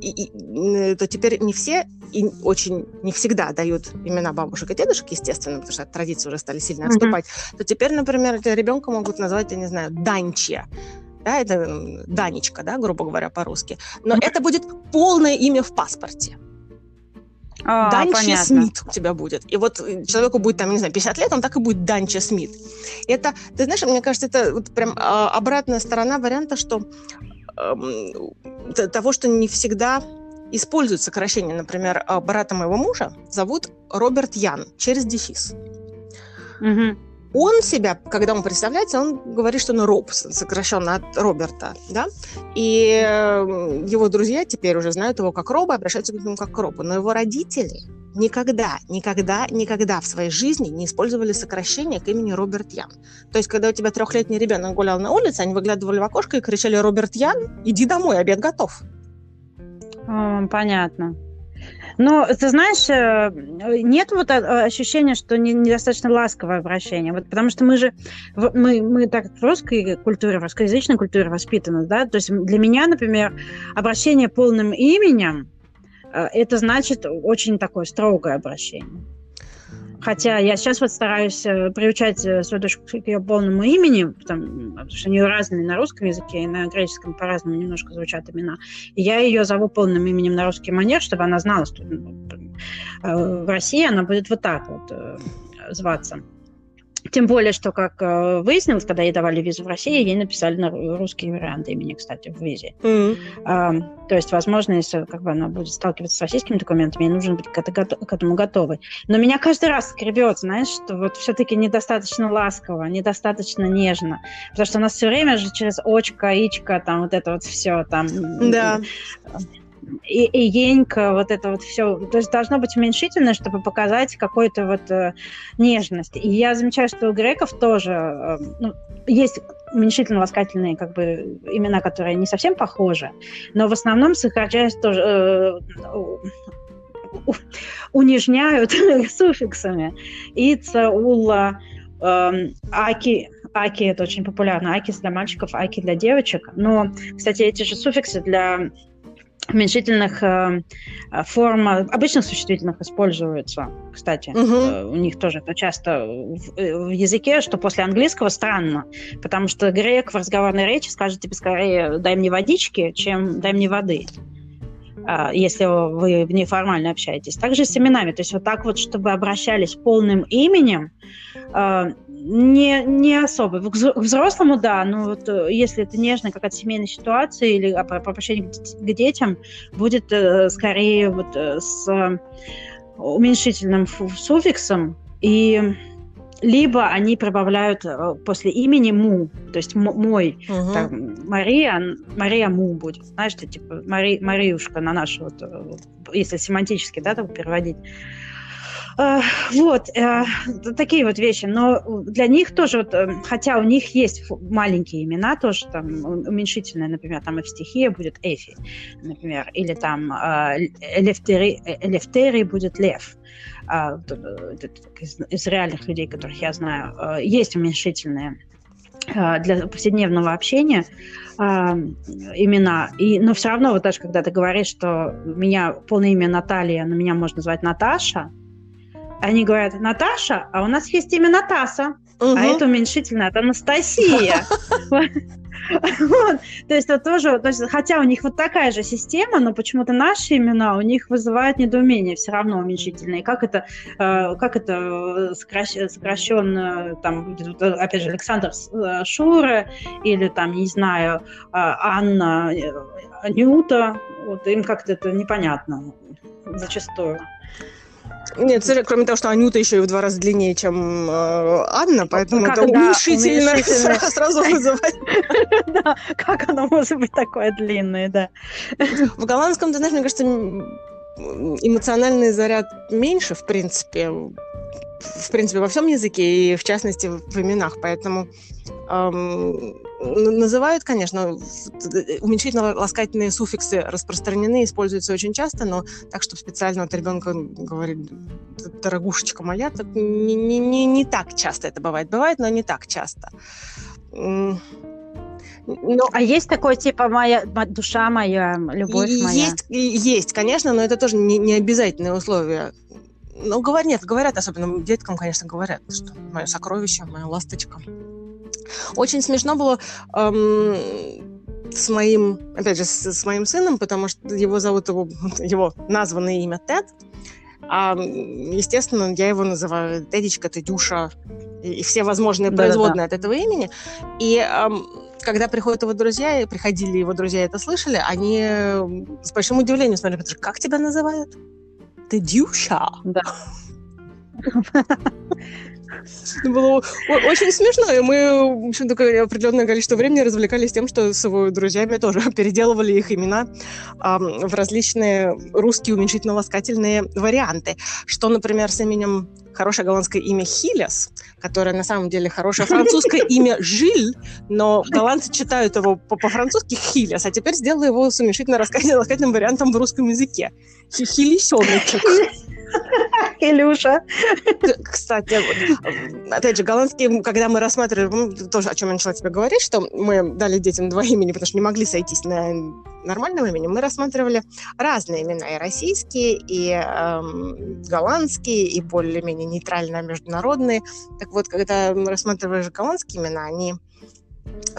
и, и, то теперь не все и очень не всегда дают имена бабушек и дедушек, естественно, потому что от традиции уже стали сильно отступать, mm-hmm. то теперь, например, ребенка могут назвать, я не знаю, Данчия. Да, это Данечка, да, грубо говоря, по-русски. Но mm-hmm. это будет полное имя в паспорте. А, Данча понятно. Смит у тебя будет. И вот э, человеку будет, там, не знаю, 50 лет, он так и будет Данча Смит. Это, ты знаешь, мне кажется, это вот прям а, обратная сторона варианта, что э, того, что не всегда используют сокращение. Например, а, брата моего мужа зовут Роберт Ян через дефис. Угу. Он себя, когда он представляется, он говорит, что он Роб, сокращенно от Роберта, да, и э, его друзья теперь уже знают его как Роба, обращаются к нему как к Робу, но его родители никогда, никогда, никогда в своей жизни не использовали сокращение к имени Роберт Ян. То есть, когда у тебя трехлетний ребенок гулял на улице, они выглядывали в окошко и кричали «Роберт Ян, иди домой, обед готов». Понятно. Но, ты знаешь, э, нет вот ощущения, что недостаточно ласковое обращение. Вот, потому что мы же, мы, мы так в русской культуре, в русскоязычной культуре воспитаны, да, то есть для меня, например, обращение полным именем, э, это значит очень такое строгое обращение. Хотя я сейчас вот стараюсь э, приучать э, свою дочку к ее полному имени, потому что у нее разные на русском языке и на греческом по-разному немножко звучат имена. И я ее зову полным именем на русский манер, чтобы она знала, что ну, э, в России она будет вот так вот зваться. Тем более, что, как э, выяснилось, когда ей давали визу в России, ей написали на русский вариант имени, кстати, в визе. Mm-hmm. А, то есть, возможно, если как бы, она будет сталкиваться с российскими документами, ей нужно быть к, это, к этому готовой. Но меня каждый раз скребет, знаешь, что вот все-таки недостаточно ласково, недостаточно нежно. Потому что у нас все время же через очко, ичка, там вот это вот все там... Да и, и енька, вот это вот все. То есть должно быть уменьшительное, чтобы показать какую-то вот э, нежность. И я замечаю, что у греков тоже э, ну, есть уменьшительно-ласкательные как бы имена, которые не совсем похожи, но в основном сокращаясь тоже э, унижняют <laughs> суффиксами. Ица, ула, э, аки, Аки это очень популярно. Аки для мальчиков, аки для девочек. Но, кстати, эти же суффиксы для уменьшительных э, форм, обычных существительных используются, кстати. Угу. Э, у них тоже это часто в, э, в языке, что после английского странно, потому что грек в разговорной речи скажет тебе скорее «дай мне водички», чем «дай мне воды» если вы неформально общаетесь. Также с именами. То есть вот так вот, чтобы обращались полным именем, э, не, не особо. К взрослому, да, но вот э, если это нежная какая-то семейная ситуация или а, по, по отношению к детям, будет э, скорее вот э, с э, уменьшительным суффиксом, и либо они прибавляют э, после имени му, то есть мой, угу. там, Мария, Мария му будет, знаешь, что типа Мари, Мариюшка на нашу, вот, если семантически, да, так переводить. Uh, вот, uh, такие вот вещи. Но для них тоже, вот, хотя у них есть маленькие имена, тоже там уменьшительные, например, там стихии будет Эфи, например, или там uh, Элефтери, Элефтери будет Лев. А, из, реальных людей, которых я знаю, есть уменьшительные для повседневного общения имена. И, но все равно, вот даже когда ты говоришь, что меня полное имя Наталья, но меня можно назвать Наташа, они говорят Наташа, а у нас есть имя Натаса. Угу. А это уменьшительное, это Анастасия. <laughs> Вот. То есть это тоже, то есть, хотя у них вот такая же система, но почему-то наши имена у них вызывают недоумение все равно уменьшительные. Как это, э, как это сокращ, сокращенно, там, опять же, Александр э, Шура или там, не знаю, э, Анна Анюта, вот им как-то это непонятно зачастую. Нет, кроме того, что Анюта еще и в два раза длиннее, чем э, Анна, поэтому как, это да, уменьшительно, уменьшительно. <laughs> сразу вызывает. <laughs> Да, как оно может быть такое длинное, да. В голландском, ты знаешь, мне кажется, эмоциональный заряд меньше, в принципе, в принципе, во всем языке, и в частности в именах. Поэтому эм, называют, конечно, уменьшительно-ласкательные суффиксы распространены, используются очень часто, но так, чтобы специально от ребенка говорить «дорогушечка моя», так не, не, не, не так часто это бывает. Бывает, но не так часто. Но... А есть такой типа моя душа моя, любовь моя? Есть, есть, конечно, но это тоже не, не обязательное условие. Ну, говорят, нет, говорят, особенно деткам, конечно, говорят, что мое сокровище, моя ласточка. Очень смешно было эм, с моим, опять же, с, с моим сыном, потому что его зовут его, <laughs> его названное имя Тед. А, естественно, я его называю Тедичка, Тедюша и, и все возможные производные да, да. от этого имени. И эм, когда приходят его друзья, и приходили его друзья, это слышали, они с большим удивлением смотрели, как тебя называют? Ты Дюша. Да. Было очень смешно, и мы, в общем, такое определенное количество времени развлекались тем, что с его друзьями тоже <laughs> переделывали их имена а, в различные русские уменьшительно-ласкательные варианты. Что, например, с именем хорошее голландское имя Хилес, которое на самом деле хорошее французское <laughs> имя Жиль, но голландцы читают его по-французски Хилес, а теперь сделала его с уменьшительно-ласкательным вариантом в русском языке. Хилисеночек. <laughs> <laughs> Илюша. Кстати, опять же, голландский, когда мы рассматривали, тоже о чем я начала тебе говорить, что мы дали детям два имени, потому что не могли сойтись на нормальном имени, мы рассматривали разные имена, и российские, и эм, голландские, и более-менее нейтрально международные. Так вот, когда рассматриваешь голландские имена, они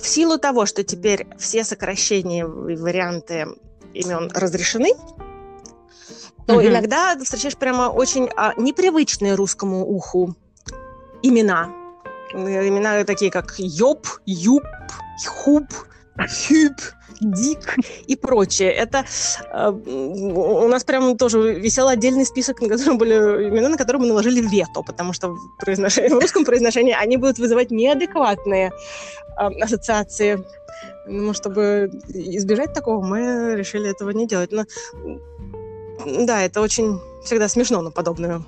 в силу того, что теперь все сокращения и варианты имен разрешены, то mm-hmm. иногда встречаешь прямо очень а, непривычные русскому уху имена. Имена такие, как Йоп, Юп, Хуб, Хюб, Дик и прочее. Это э, у нас прям тоже висел отдельный список, на котором были имена, на которые мы наложили вето, потому что в, произношении, в русском произношении они будут вызывать неадекватные э, ассоциации. Ну, чтобы избежать такого, мы решили этого не делать. Но да, это очень всегда смешно на подобную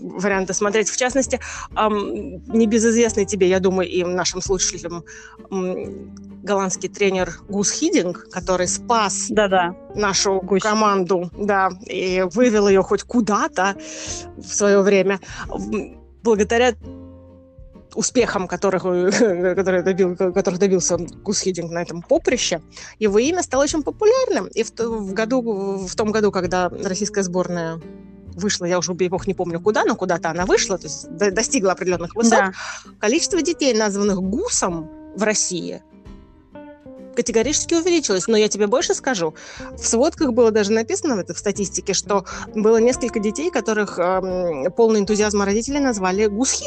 варианты смотреть. В частности, эм, небезызвестный тебе, я думаю, и нашим слушателям эм, голландский тренер Гус Хидинг, который спас Да-да. нашу Гусь. команду, да, и вывел ее хоть куда-то в свое время, благодаря успехам, которых, <laughs> которые добил, которых добился Гус Хидинг на этом поприще, его имя стало очень популярным. И в, в, году, в том году, когда российская сборная вышла, я уже, бог не помню куда, но куда-то она вышла, то есть достигла определенных высот, да. количество детей, названных Гусом в России, категорически увеличилось. Но я тебе больше скажу. В сводках было даже написано в этой статистике, что было несколько детей, которых э, полный энтузиазма родителей назвали Гус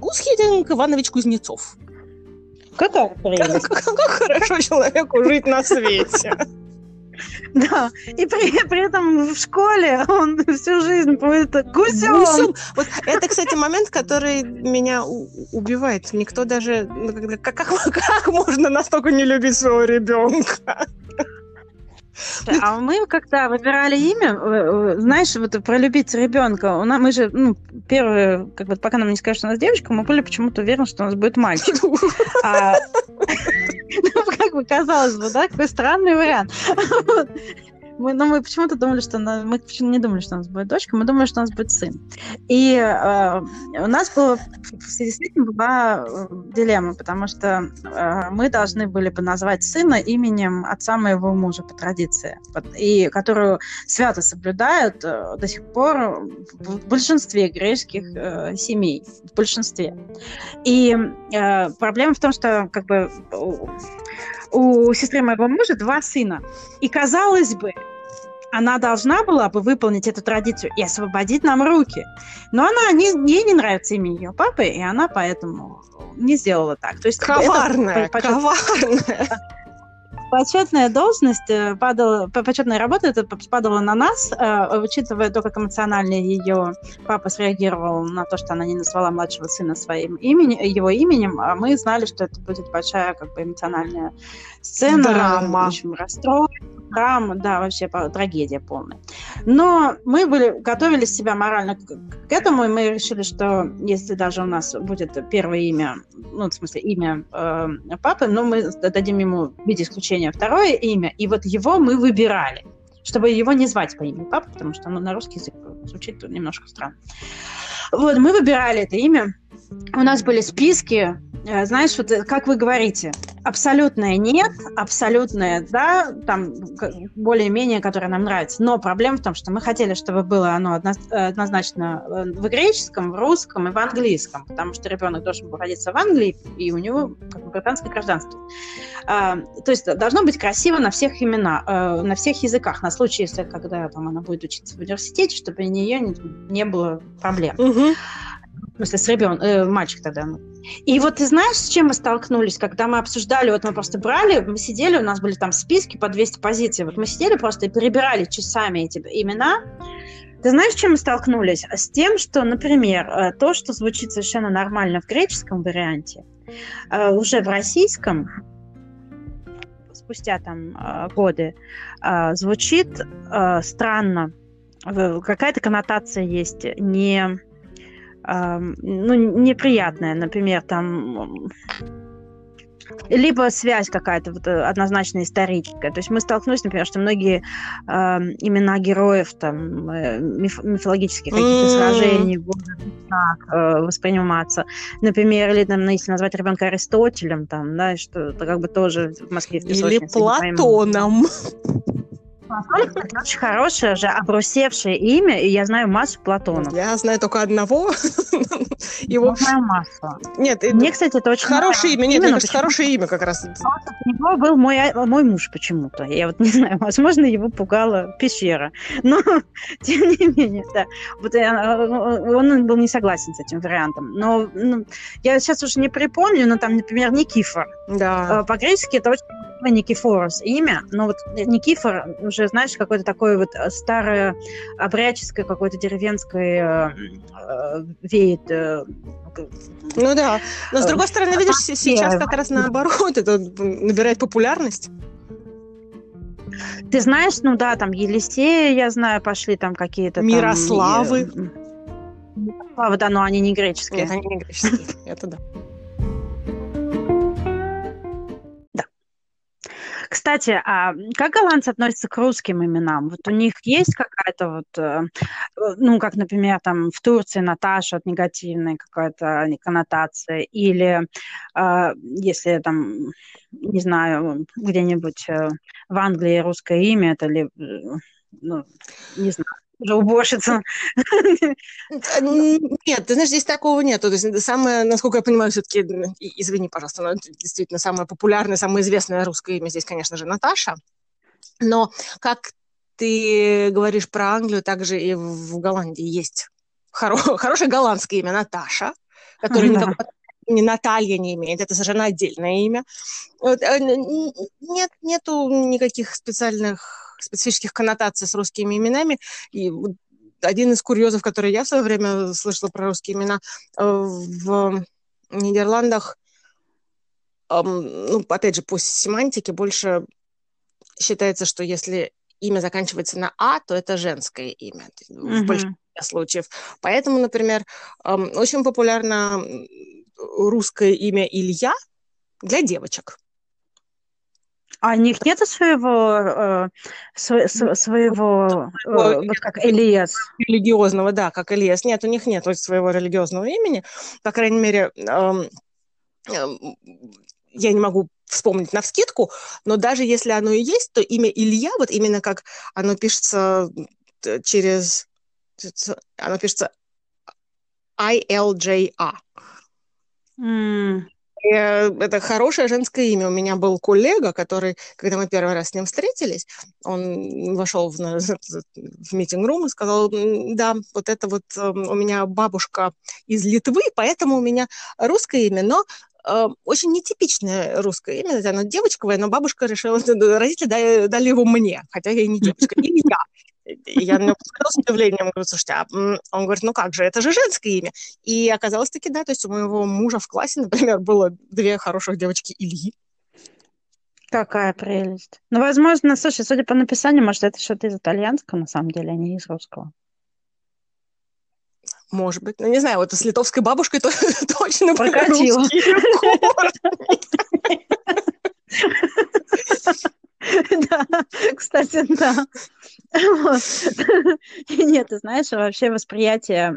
Гусхединг Иванович Кузнецов. Какая прелесть. Как, как хорошо человеку жить на свете. <laughs> Да, и при, при этом в школе он всю жизнь будет гусем. гусем. Вот это, кстати, момент, который меня убивает. Никто даже... Ну, как, как, как можно настолько не любить своего ребенка? А мы когда выбирали имя, э, э, знаешь, вот про любить ребенка, у нас, мы же, ну, первые, как бы, пока нам не скажут, что у нас девочка, мы были почему-то уверены, что у нас будет мальчик. А, <laughs> ну, как бы казалось бы, да, какой странный вариант. Мы, ну, мы почему-то думали, что она, мы почему-то не думали, что у нас будет дочка, мы думали, что у нас будет сын. И э, у нас было, в связи с этим была э, дилемма, потому что э, мы должны были бы назвать сына именем отца моего мужа по традиции, и которую свято соблюдают э, до сих пор в большинстве греческих э, семей, в большинстве. И э, проблема в том, что как бы у сестры моего мужа два сына. И казалось бы, она должна была бы выполнить эту традицию и освободить нам руки. Но она не, ей не нравится имя ее папы, и она поэтому не сделала так. То есть коварная, это, коварная <laughs> почетная должность э, падала, почетная работа это падала на нас, э, учитывая то, как эмоционально ее папа среагировал на то, что она не назвала младшего сына своим именем, его именем, а мы знали, что это будет большая как бы эмоциональная сцена, драма, в общем, драма, да, вообще трагедия полная. Но мы были готовили себя морально к, этому, и мы решили, что если даже у нас будет первое имя, ну, в смысле, имя э, папы, но мы дадим ему в виде исключения второе имя, и вот его мы выбирали, чтобы его не звать по имени папы, потому что ну, на русский язык звучит немножко странно. Вот, мы выбирали это имя, у нас были списки, э, знаешь, вот э, как вы говорите, абсолютное нет, абсолютное да, там более-менее, которое нам нравится. Но проблема в том, что мы хотели, чтобы было оно однозначно э, в греческом, в русском и в английском, потому что ребенок должен был родиться в Англии, и у него как бы, британское гражданство. А, то есть должно быть красиво на всех имена, на всех языках, на случай, если когда там, она будет учиться в университете, чтобы у нее не, не было проблем. Угу. В смысле, с ребенком, э, мальчик тогда. И вот ты знаешь, с чем мы столкнулись, когда мы обсуждали, вот мы просто брали, мы сидели, у нас были там списки по 200 позиций, вот мы сидели просто и перебирали часами эти имена. Ты знаешь, с чем мы столкнулись? С тем, что, например, э, то, что звучит совершенно нормально в греческом варианте, э, уже в российском, спустя там э, годы, звучит странно. Какая-то коннотация есть не ну, неприятная, например, там либо связь какая-то вот, э, однозначно историческая. То есть мы столкнулись, например, что многие э, имена героев, там, э, миф, мифологические какие-то mm. сражения будут так э, восприниматься. Например, или там, ну, если назвать ребенка Аристотелем, там, да, что это как бы тоже в Москве в Или Платоном. Платон очень хорошее же обрусевшее имя, и я знаю массу Платонов. Я знаю только одного. <laughs> Его... Я знаю. Нет, мне, кстати, это очень хорошее имя. Нет, это хорошее имя как раз. У него был мой, а, мой муж почему-то. Я вот <laughs> не знаю, возможно, его пугала пещера. Но, <laughs> тем не менее, да. Вот он был не согласен с этим вариантом. Но ну, я сейчас уже не припомню, но там, например, Никифор. Да. По-гречески это очень Никифорос имя, но вот Никифор уже, знаешь, какое-то такое вот э, старое, обрядческое, какое-то деревенское э, веет. Э, ну да, но с другой стороны, видишь, сейчас как раз наоборот, это набирает популярность. Ты знаешь, ну да, там Елисея, я знаю, пошли там какие-то... Мирославы. Там, Мирославы, да, но они не греческие. Нет, они не греческие, это да. Кстати, а как голландцы относятся к русским именам? Вот у них есть какая-то вот, э, ну, как, например, там в Турции Наташа, вот негативная какая-то коннотация, или э, если там, не знаю, где-нибудь э, в Англии русское имя, это ли, ну, не знаю, уже уборщица. Нет, ты знаешь, здесь такого нет. То есть самое, насколько я понимаю, все-таки, извини, пожалуйста, но действительно самое популярное, самое известное русское имя здесь, конечно же, Наташа. Но как ты говоришь про Англию, также и в Голландии есть хоро- <laughs> хорошее голландское имя Наташа. которое никакого имени Наталья не имеет, это совершенно отдельное имя. Вот, э, нет, нету никаких специальных, специфических коннотаций с русскими именами. И один из курьезов, который я в свое время слышала про русские имена, э, в Нидерландах, ну, опять же, по семантике больше считается, что если имя заканчивается на А, то это женское имя mm-hmm. в большинстве случаев. Поэтому, например, очень популярно русское имя Илья для девочек. А у них нет своего, э, св- своего, э, вот как Элиас? Религиозного, да, как Элиас. Нет, у них нет своего религиозного имени. По крайней мере, э, э, я не могу вспомнить на вскидку, но даже если оно и есть, то имя Илья, вот именно как оно пишется э, через... Оно пишется I-L-J-A. Mm. Это хорошее женское имя. У меня был коллега, который, когда мы первый раз с ним встретились, он вошел в, в митинг-рум и сказал, да, вот это вот эм, у меня бабушка из Литвы, поэтому у меня русское имя, но э, очень нетипичное русское имя, оно девочковое, но бабушка решила, родители дали, его мне, хотя я и не девочка, или я. Я на него посмотрела с удивлением, говорю, слушайте, а он говорит, ну как же, это же женское имя. И оказалось таки, да, то есть у моего мужа в классе, например, было две хороших девочки Ильи. Какая прелесть. Ну, возможно, слушай, судя по написанию, может, это что-то из итальянского, на самом деле, а не из русского. Может быть. Ну, не знаю, вот с литовской бабушкой то, <laughs> точно прокатило. <laughs> Да, кстати, да. <laughs> <laughs> Нет, ты знаешь, вообще восприятие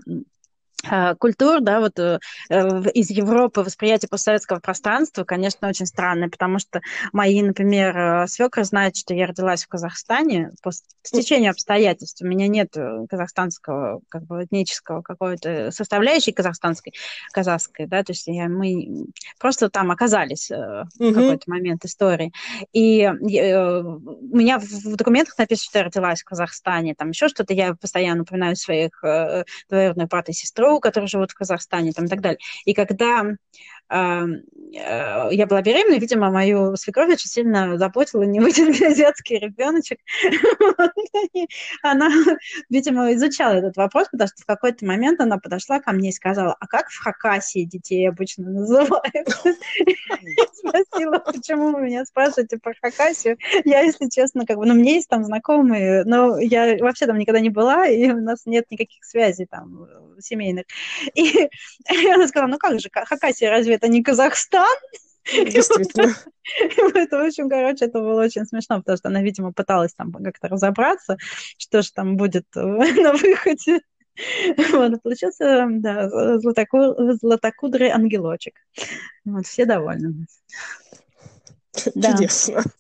культур, да, вот э, из Европы восприятие постсоветского пространства, конечно, очень странное, потому что мои, например, э, свекры знают, что я родилась в Казахстане по стечению обстоятельств. У меня нет э, казахстанского, как бы, этнического какой-то составляющей казахстанской, казахской, да, то есть я, мы просто там оказались mm-hmm. в какой-то момент истории. И у меня в документах написано, что я родилась в Казахстане, там еще что-то, я постоянно упоминаю своих двоюродных брата и сестру, которые живут в Казахстане там, и так далее. И когда э, я была беременна, видимо, мою свекровь очень сильно заботила, не выйдет ли азиатский <laughs> ребеночек. Она, видимо, изучала этот вопрос, потому что в какой-то момент она подошла ко мне и сказала, а как в Хакасии детей обычно называют? <laughs> <laughs> Спросила, почему вы меня спрашиваете про Хакасию. Я, если честно, как бы, ну, мне есть там знакомые, но я вообще там никогда не была, и у нас нет никаких связей там семейных. И <laughs> она сказала, ну как же, Хакасия разве это не Казахстан? Действительно. Это, в общем, короче, это было очень смешно, потому что она, видимо, пыталась там как-то разобраться, что же там будет <laughs> на выходе. <laughs> Вот, получился, да, златоку... златокудрый ангелочек. Вот, все довольны. Чудесно. Да.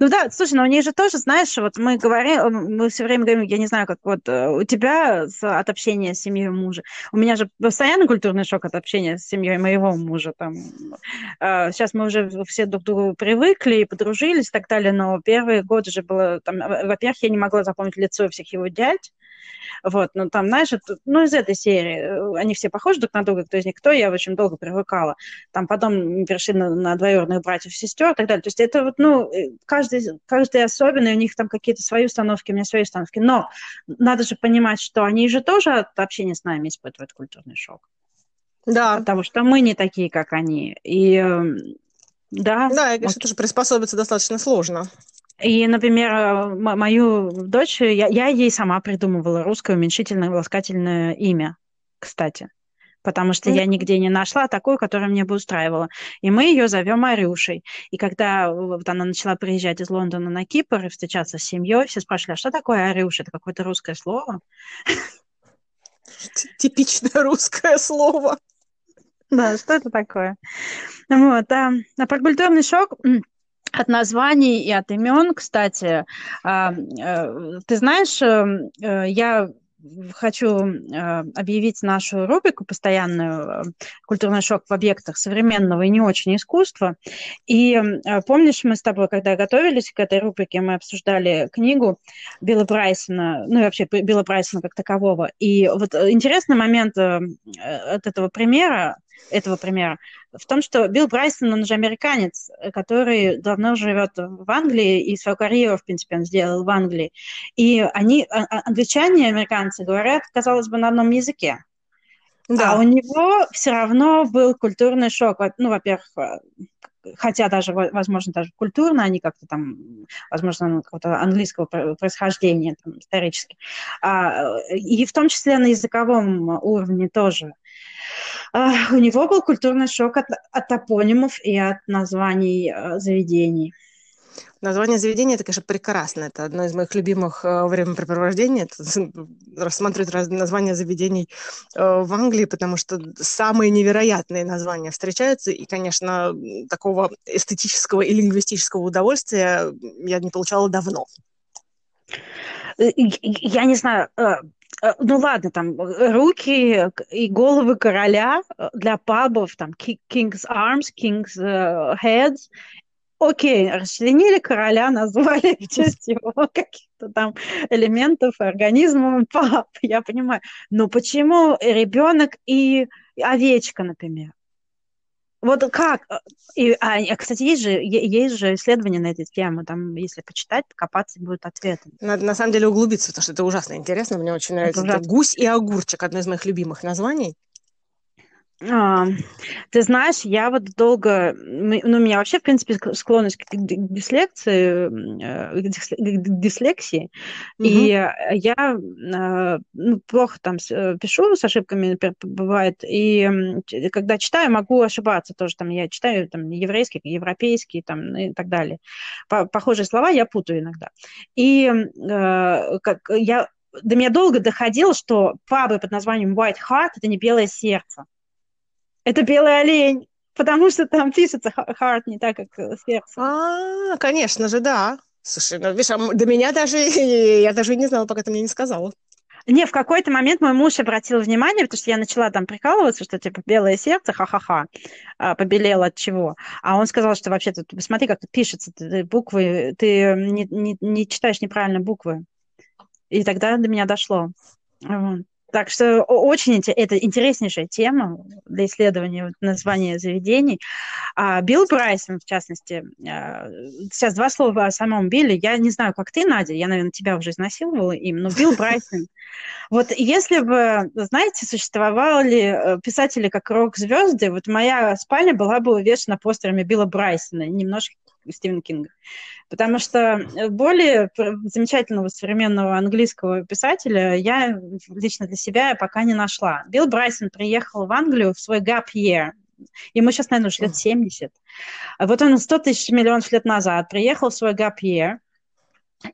Ну да, слушай, но у них же тоже, знаешь, вот мы говорим, мы все время говорим, я не знаю, как вот э, у тебя с, от общения с семьей мужа, у меня же постоянно культурный шок от общения с семьей моего мужа. Там. Э, сейчас мы уже все друг к другу привыкли и подружились и так далее, но первые годы же было, там, во-первых, я не могла запомнить лицо всех его дядь, вот, ну там, знаешь, это, ну из этой серии, э, они все похожи друг на друга, кто из них кто, я очень долго привыкала. Там потом перешли на, на двоюродных братьев, сестер и так далее. То есть это вот, ну, э, каждый, каждый особенный, у них там какие-то свои установки, у меня свои установки. Но надо же понимать, что они же тоже от общения с нами испытывают культурный шок. Да. Потому что мы не такие, как они. И эм, да. Да, и, конечно, тоже приспособиться достаточно сложно. И, например, э, мою дочь, я, я ей сама придумывала русское уменьшительное ласкательное имя, кстати. Потому что я нигде не нашла такую, которая мне бы устраивала. И мы ее зовем Арюшей. И когда вот она начала приезжать из Лондона на Кипр и встречаться с семьей, все спрашивали, а что такое Арюша? Это какое-то русское слово? Типичное русское слово. Да, что это такое? Вот, а, а про культурный шок от названий и от имен, кстати, а, э, ты знаешь, эм, э, я хочу э, объявить нашу рубрику постоянную «Культурный шок в объектах современного и не очень искусства». И помнишь, мы с тобой, когда готовились к этой рубрике, мы обсуждали книгу Билла Брайсона, ну и вообще Билла Брайсона как такового. И вот интересный момент от этого примера, этого примера в том, что Билл Брайсон, он же американец, который давно живет в Англии, и свою карьеру, в принципе, он сделал в Англии. И они, а, а, англичане и американцы, говорят, казалось бы, на одном языке. Да. А у него все равно был культурный шок. Ну, во-первых, э, хотя даже, возможно, даже культурно, они как-то там, возможно, какого-то английского происхождения там, исторически. А, и в том числе на языковом уровне тоже. А, у него был культурный шок от, от топонимов и от названий а, заведений. Название заведения это, конечно, прекрасно. Это одно из моих любимых э, времяпрепровождений. Это рассматривать разные названия заведений э, в Англии, потому что самые невероятные названия встречаются. И, конечно, такого эстетического и лингвистического удовольствия я не получала давно. Э, я не знаю, ну ладно, там руки и головы короля для пабов, там King's Arms, King's Heads. Окей, расчленили короля, <laughs> назвали в честь его каких-то там элементов организма <laughs> пап, я понимаю. Но почему ребенок и овечка, например? Вот как? И, а, кстати, есть же, есть же исследования на эту тему. Там, если почитать, копаться будет ответы. Надо на самом деле углубиться, потому что это ужасно интересно. Мне очень нравится. Это, это гусь и огурчик, одно из моих любимых названий. А, ты знаешь, я вот долго, ну, у меня вообще, в принципе, склонность к дислекции, э, к дислексии, угу. и я а, ну, плохо там э, пишу, с ошибками бывает, и когда читаю, могу ошибаться тоже, там, я читаю там еврейский, европейский, там, и так далее. Похожие слова я путаю иногда. И э, как я до меня долго доходило, что пабы под названием White Heart – это не белое сердце это белый олень, потому что там пишется heart не так, как э, сердце. А, конечно же, да. Слушай, ну, видишь, а до меня даже, <laughs> я даже не знала, пока ты мне не сказала. Не, в какой-то момент мой муж обратил внимание, потому что я начала там прикалываться, что типа белое сердце, ха-ха-ха, а, побелело от чего. А он сказал, что вообще-то, посмотри, как тут пишется, ты, буквы, ты не, не, не читаешь неправильно буквы. И тогда до меня дошло. Вот. Так что очень это интереснейшая тема для исследования названия заведений. А Билл Брайсон, в частности, а, сейчас два слова о самом Билле. Я не знаю, как ты, Надя, я, наверное, тебя уже изнасиловала им, но Билл Брайсон. <laughs> Вот если бы, знаете, существовали э, писатели как рок-звезды, вот моя спальня была бы увешана постерами Билла Брайсона, немножко Стивена Кинга. Потому что э, более замечательного современного английского писателя я лично для себя пока не нашла. Билл Брайсон приехал в Англию в свой gap year, Ему сейчас, наверное, уже лет 70. Вот он 100 тысяч миллионов лет назад приехал в свой year,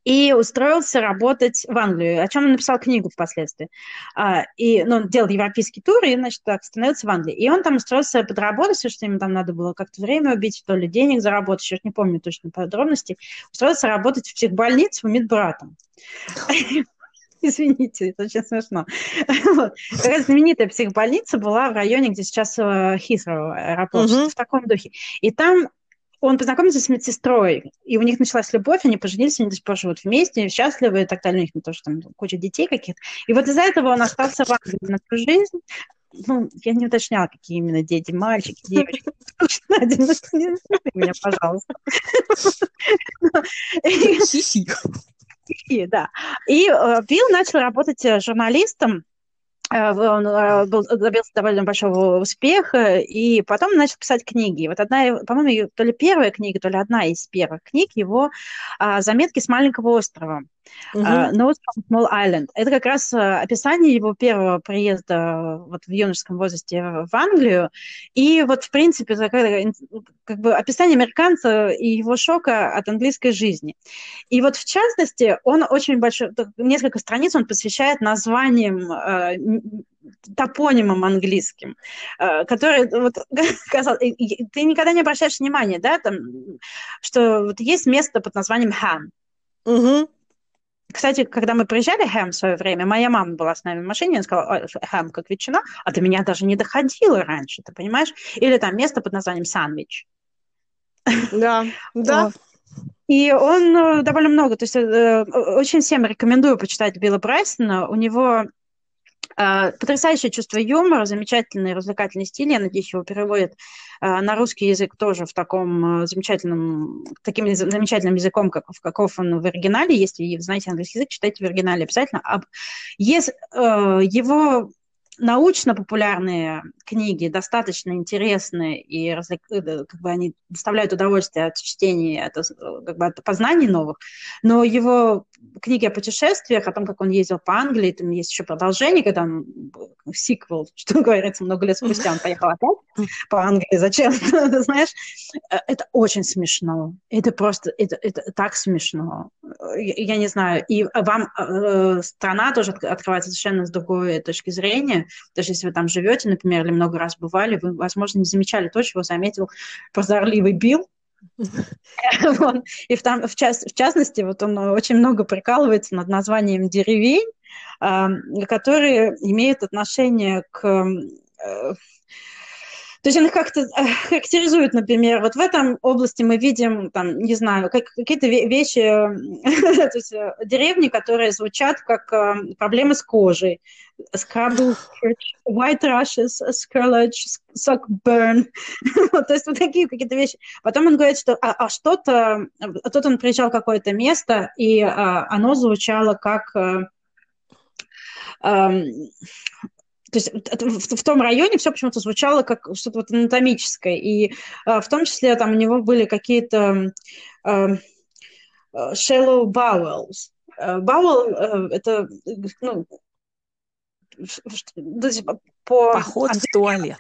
и устроился работать в Англию, о чем он написал книгу впоследствии. А, и, ну, он делал европейский тур, и, значит, так, становится в Англии. И он там устроился подработать, все, что ему там надо было как-то время убить, то ли денег заработать, сейчас не помню точно подробностей. Устроился работать в психбольнице у медбратом. <laughs> Извините, это очень смешно. <laughs> Вот. Такая знаменитая психбольница была в районе, где сейчас э, Хисроу аэропорт, угу. в таком духе. И там он познакомился с медсестрой, и у них началась любовь, они поженились, они до сих пор живут вместе, счастливы и так далее, у них тоже там куча детей каких-то. И вот из-за этого он остался в Англии на всю жизнь. Ну, я не уточняла, какие именно дети, мальчики, девочки. Надя, ну не меня, пожалуйста. Да. И э, Билл начал работать э, журналистом он э, был, добился довольно большого успеха, и потом начал писать книги. Вот одна, по-моему, то ли первая книга, то ли одна из первых книг его а, «Заметки с маленького острова». Uh-huh. Notes from Small Island. Это как раз описание его первого приезда вот в юношеском возрасте в Англию. И вот, в принципе, такое, как бы описание американца и его шока от английской жизни. И вот, в частности, он очень большой, несколько страниц он посвящает названиям топонимом английским, который вот <laughs> ты никогда не обращаешь внимания, да, там, что вот есть место под названием Хан. Угу. Кстати, когда мы приезжали Хэм в свое время, моя мама была с нами в машине, она сказала, Хэм как ветчина, а до меня даже не доходило раньше, ты понимаешь? Или там место под названием Сандвич. Да, <laughs> да. И он э, довольно много, то есть э, очень всем рекомендую почитать Билла Брайсона. У него э, потрясающее чувство юмора, замечательный развлекательный стиль. Я надеюсь, его переводят на русский язык тоже в таком замечательном, таким замечательным языком, как, каков он в оригинале. Если знаете английский язык, читайте в оригинале обязательно. Если, его научно-популярные книги достаточно интересные и развлек... Э, как бы они доставляют удовольствие от чтения, от, как бы от познаний новых, но его книги о путешествиях, о том, как он ездил по Англии, там есть еще продолжение, когда он сиквел, <laughs> что говорится, много лет спустя он поехал опять по Англии, зачем, <laughs> знаешь, э, это очень смешно, это просто, это, это так смешно, я, я не знаю, и вам э, страна тоже открывается совершенно с другой точки зрения, даже если вы там живете, например, или много раз бывали, вы, возможно, не замечали то, чего заметил прозорливый Билл, <laughs> и в, там, в, част, в частности, вот он очень много прикалывается над названием деревень, которые имеют отношение к э, то есть он как-то э, характеризует, например, вот в этом области мы видим, там, не знаю, как, какие-то вещи, <laughs> то есть э, деревни, которые звучат как э, проблемы с кожей. Scrabble, white rashes, scarlet, sunburn. <laughs> то есть вот такие какие-то вещи. Потом он говорит, что а, а что-то... Тут он приезжал в какое-то место, и а, оно звучало как... А, то есть в, в том районе все почему-то звучало как что-то вот анатомическое. И а, в том числе там у него были какие-то а, shallow bowels. Bowel – это ну, по... Поход в туалет.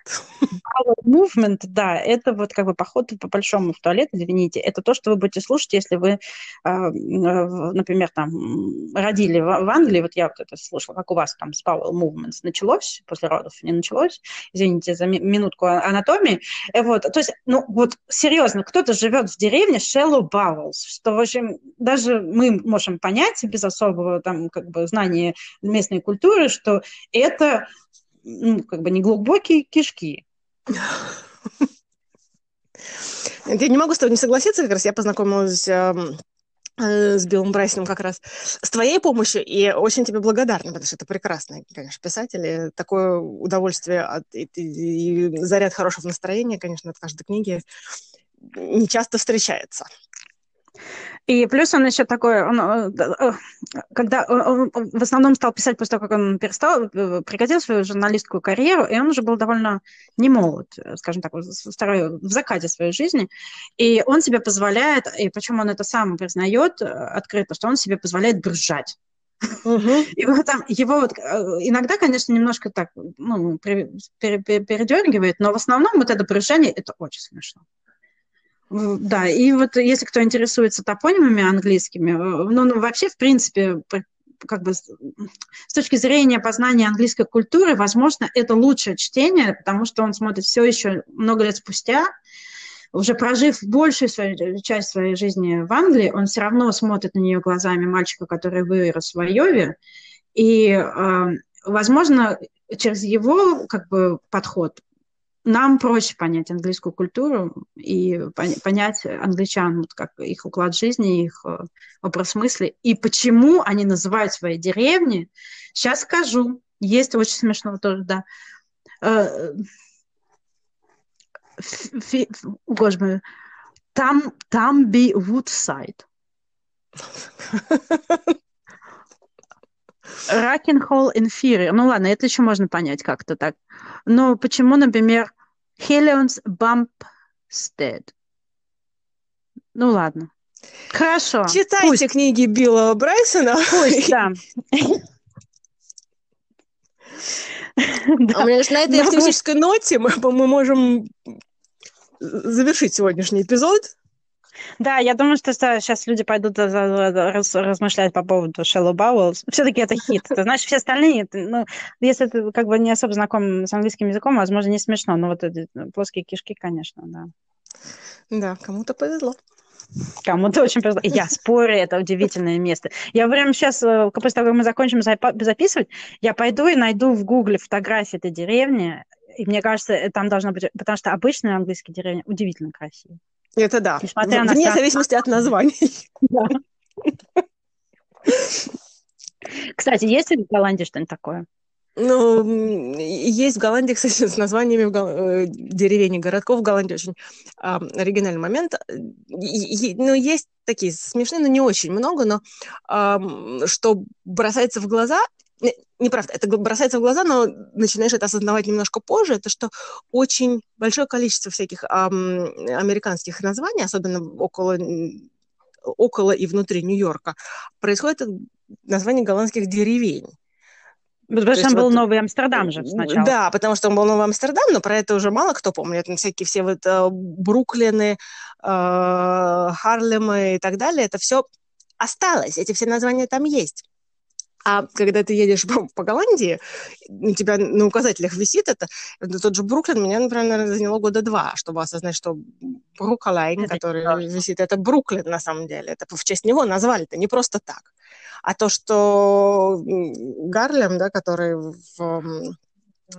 Movement, да, это вот как бы поход по большому в туалет, извините, это то, что вы будете слушать, если вы, а, например, там, родили в Англии, вот я вот это слушала, как у вас там с Powell Movements началось, после родов не началось, извините за минутку анатомии, э, вот, то есть, ну, вот, серьезно, кто-то живет в деревне Shallow Bowels, что, в общем, даже мы можем понять без особого там, как бы, знания местной культуры, что это ну, как бы не глубокие кишки. Я не могу с тобой не согласиться, как раз я познакомилась эм, э, с Биллом Брайсоном как раз с твоей помощью, и очень тебе благодарна, потому что это прекрасный, конечно, писатель, и такое удовольствие от, и, и, и заряд хорошего настроения, конечно, от каждой книги не часто встречается. И плюс он еще такой, он, э, э, когда он, он в основном стал писать после того, как он перестал, э, прекратил свою журналистскую карьеру, и он уже был довольно не молод, скажем так, второй, в закате своей жизни, и он себе позволяет, и причем он это сам признает открыто, что он себе позволяет брюзжать. <laughs> И вот там его вот иногда, конечно, немножко так ну, передергивает, но в основном вот это брюзжание это очень смешно. Да, и вот если кто интересуется топонимами английскими, э, ну, ну вообще, в принципе, как бы с точки зрения познания английской культуры, возможно, это лучшее чтение, потому что он смотрит все еще много лет спустя, уже прожив большую свою, часть своей жизни в Англии, он все равно смотрит на нее глазами мальчика, который вырос в Айове, и, э, возможно, через его как бы подход нам проще понять английскую культуру и понять англичан, вот как их уклад жизни, их э, образ мысли, и почему они называют свои деревни. Сейчас скажу. Есть очень смешно тоже, да. Э, фи, господи, там, там би Вудсайд. <laughs> Ракенхолл Inferior. Ну ладно, это еще можно понять как-то так. Но почему, например, Хелионс Бампстед? Ну ладно. Хорошо. Читайте пусть. книги Билла Брайсона. Пусть, да. А меня на этой оптимистической ноте мы, мы можем завершить сегодняшний эпизод. Да, я думаю, что сейчас люди пойдут размышлять по поводу Shallow Bowels. Все-таки это хит. Ты знаешь, все остальные, ну, если ты как бы не особо знаком с английским языком, возможно, не смешно, но вот эти плоские кишки, конечно, да. Да, кому-то повезло. Кому-то очень повезло. Я спорю, это удивительное место. Я прямо сейчас, э, после того, как мы закончим записывать, я пойду и найду в гугле фотографии этой деревни, и мне кажется, э, там должно быть... Потому что обычная английская деревня удивительно красивая. Это да. Несмотря Вне на... зависимости от названий. Да. Кстати, есть ли в Голландии что-нибудь такое? Ну, есть в Голландии, кстати, с названиями Гол... Э, деревень и городков в Голландии очень а, оригинальный момент. И, ну, есть такие смешные, но не очень много, но а, что бросается в глаза, неправда, это бросается в глаза, но начинаешь это осознавать немножко позже, это что очень большое количество всяких ам, американских названий, особенно около, около и внутри Нью-Йорка, происходит название голландских деревень. Потому что там был вот, Новый Амстердам же сначала. Да, потому что он был Новый Амстердам, но про это уже мало кто помнит. Всякие все вот э, Бруклины, э, Харлемы и так далее, это все осталось, эти все названия там есть. А когда ты едешь <laughs> по, по Голландии, у тебя на указателях висит это, тот же Бруклин, меня, например, наверное, заняло года два, чтобы осознать, что Брукалайн, который висит, это Бруклин на самом деле. Это в честь него назвали, это не просто так. А то, что Гарлем, да, который в,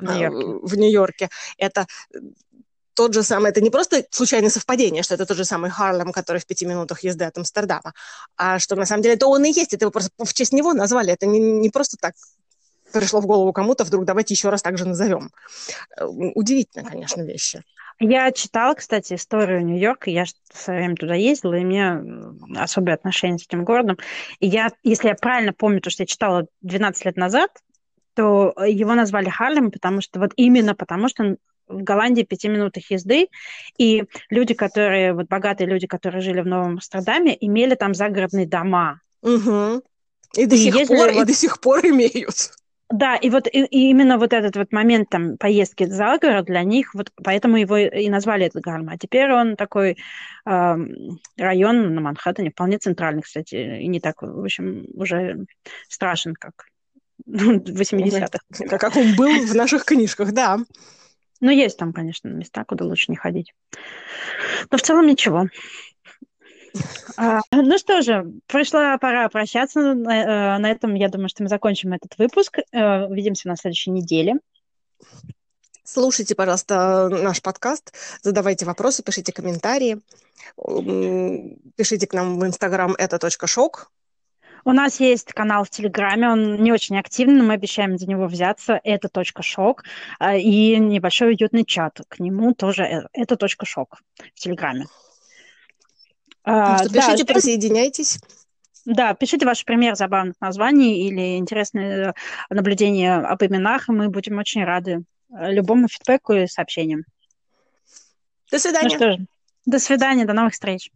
Нью-Йорке. в Нью-Йорке, это тот же самый, это не просто случайное совпадение, что это тот же самый Харлем, который в пяти минутах езды от Амстердама, а что на самом деле это он и есть, это его просто в честь него назвали, это не, не просто так пришло в голову кому-то, вдруг давайте еще раз так же назовем. Э, удивительно, конечно, вещи. Я читала, кстати, историю Нью-Йорка, я свое время туда ездила, и мне особое отношение с этим городом. И я, если я правильно помню, то, что я читала 12 лет назад, то его назвали Харлем, потому что вот именно потому, что в Голландии пяти минутах езды, и люди, которые, вот богатые люди, которые жили в Новом Амстердаме, имели там загородные дома. Угу. И до, и сих пор, вот... и до сих пор имеют. Да, и вот и, и именно вот этот вот момент там поездки за город для них, вот поэтому его и назвали этот Гарм. А теперь он такой э, район на Манхэттене, вполне центральный, кстати, и не так, в общем, уже страшен, как <laughs> в 80-х. Как он был в наших книжках, да. Но есть там, конечно, места, куда лучше не ходить. Но в целом ничего. А, ну что же, пришла пора прощаться. Э, на этом, я думаю, что мы закончим этот выпуск. Э, увидимся на следующей неделе. Слушайте, пожалуйста, наш подкаст, задавайте вопросы, пишите комментарии, пишите к нам в Инстаграм это точка шок. У нас есть канал в Телеграме, он не очень активный, но мы обещаем за него взяться. Это точка шок. А, и небольшой уютный чат к нему тоже э, это точка шок в Телеграме. Так что пишите, да, присоединяйтесь. Да, пишите ваш пример забавных названий или интересные наблюдения об именах, и мы будем очень рады любому фидбэку и сообщениям. До свидания. Ну что до свидания, до новых встреч.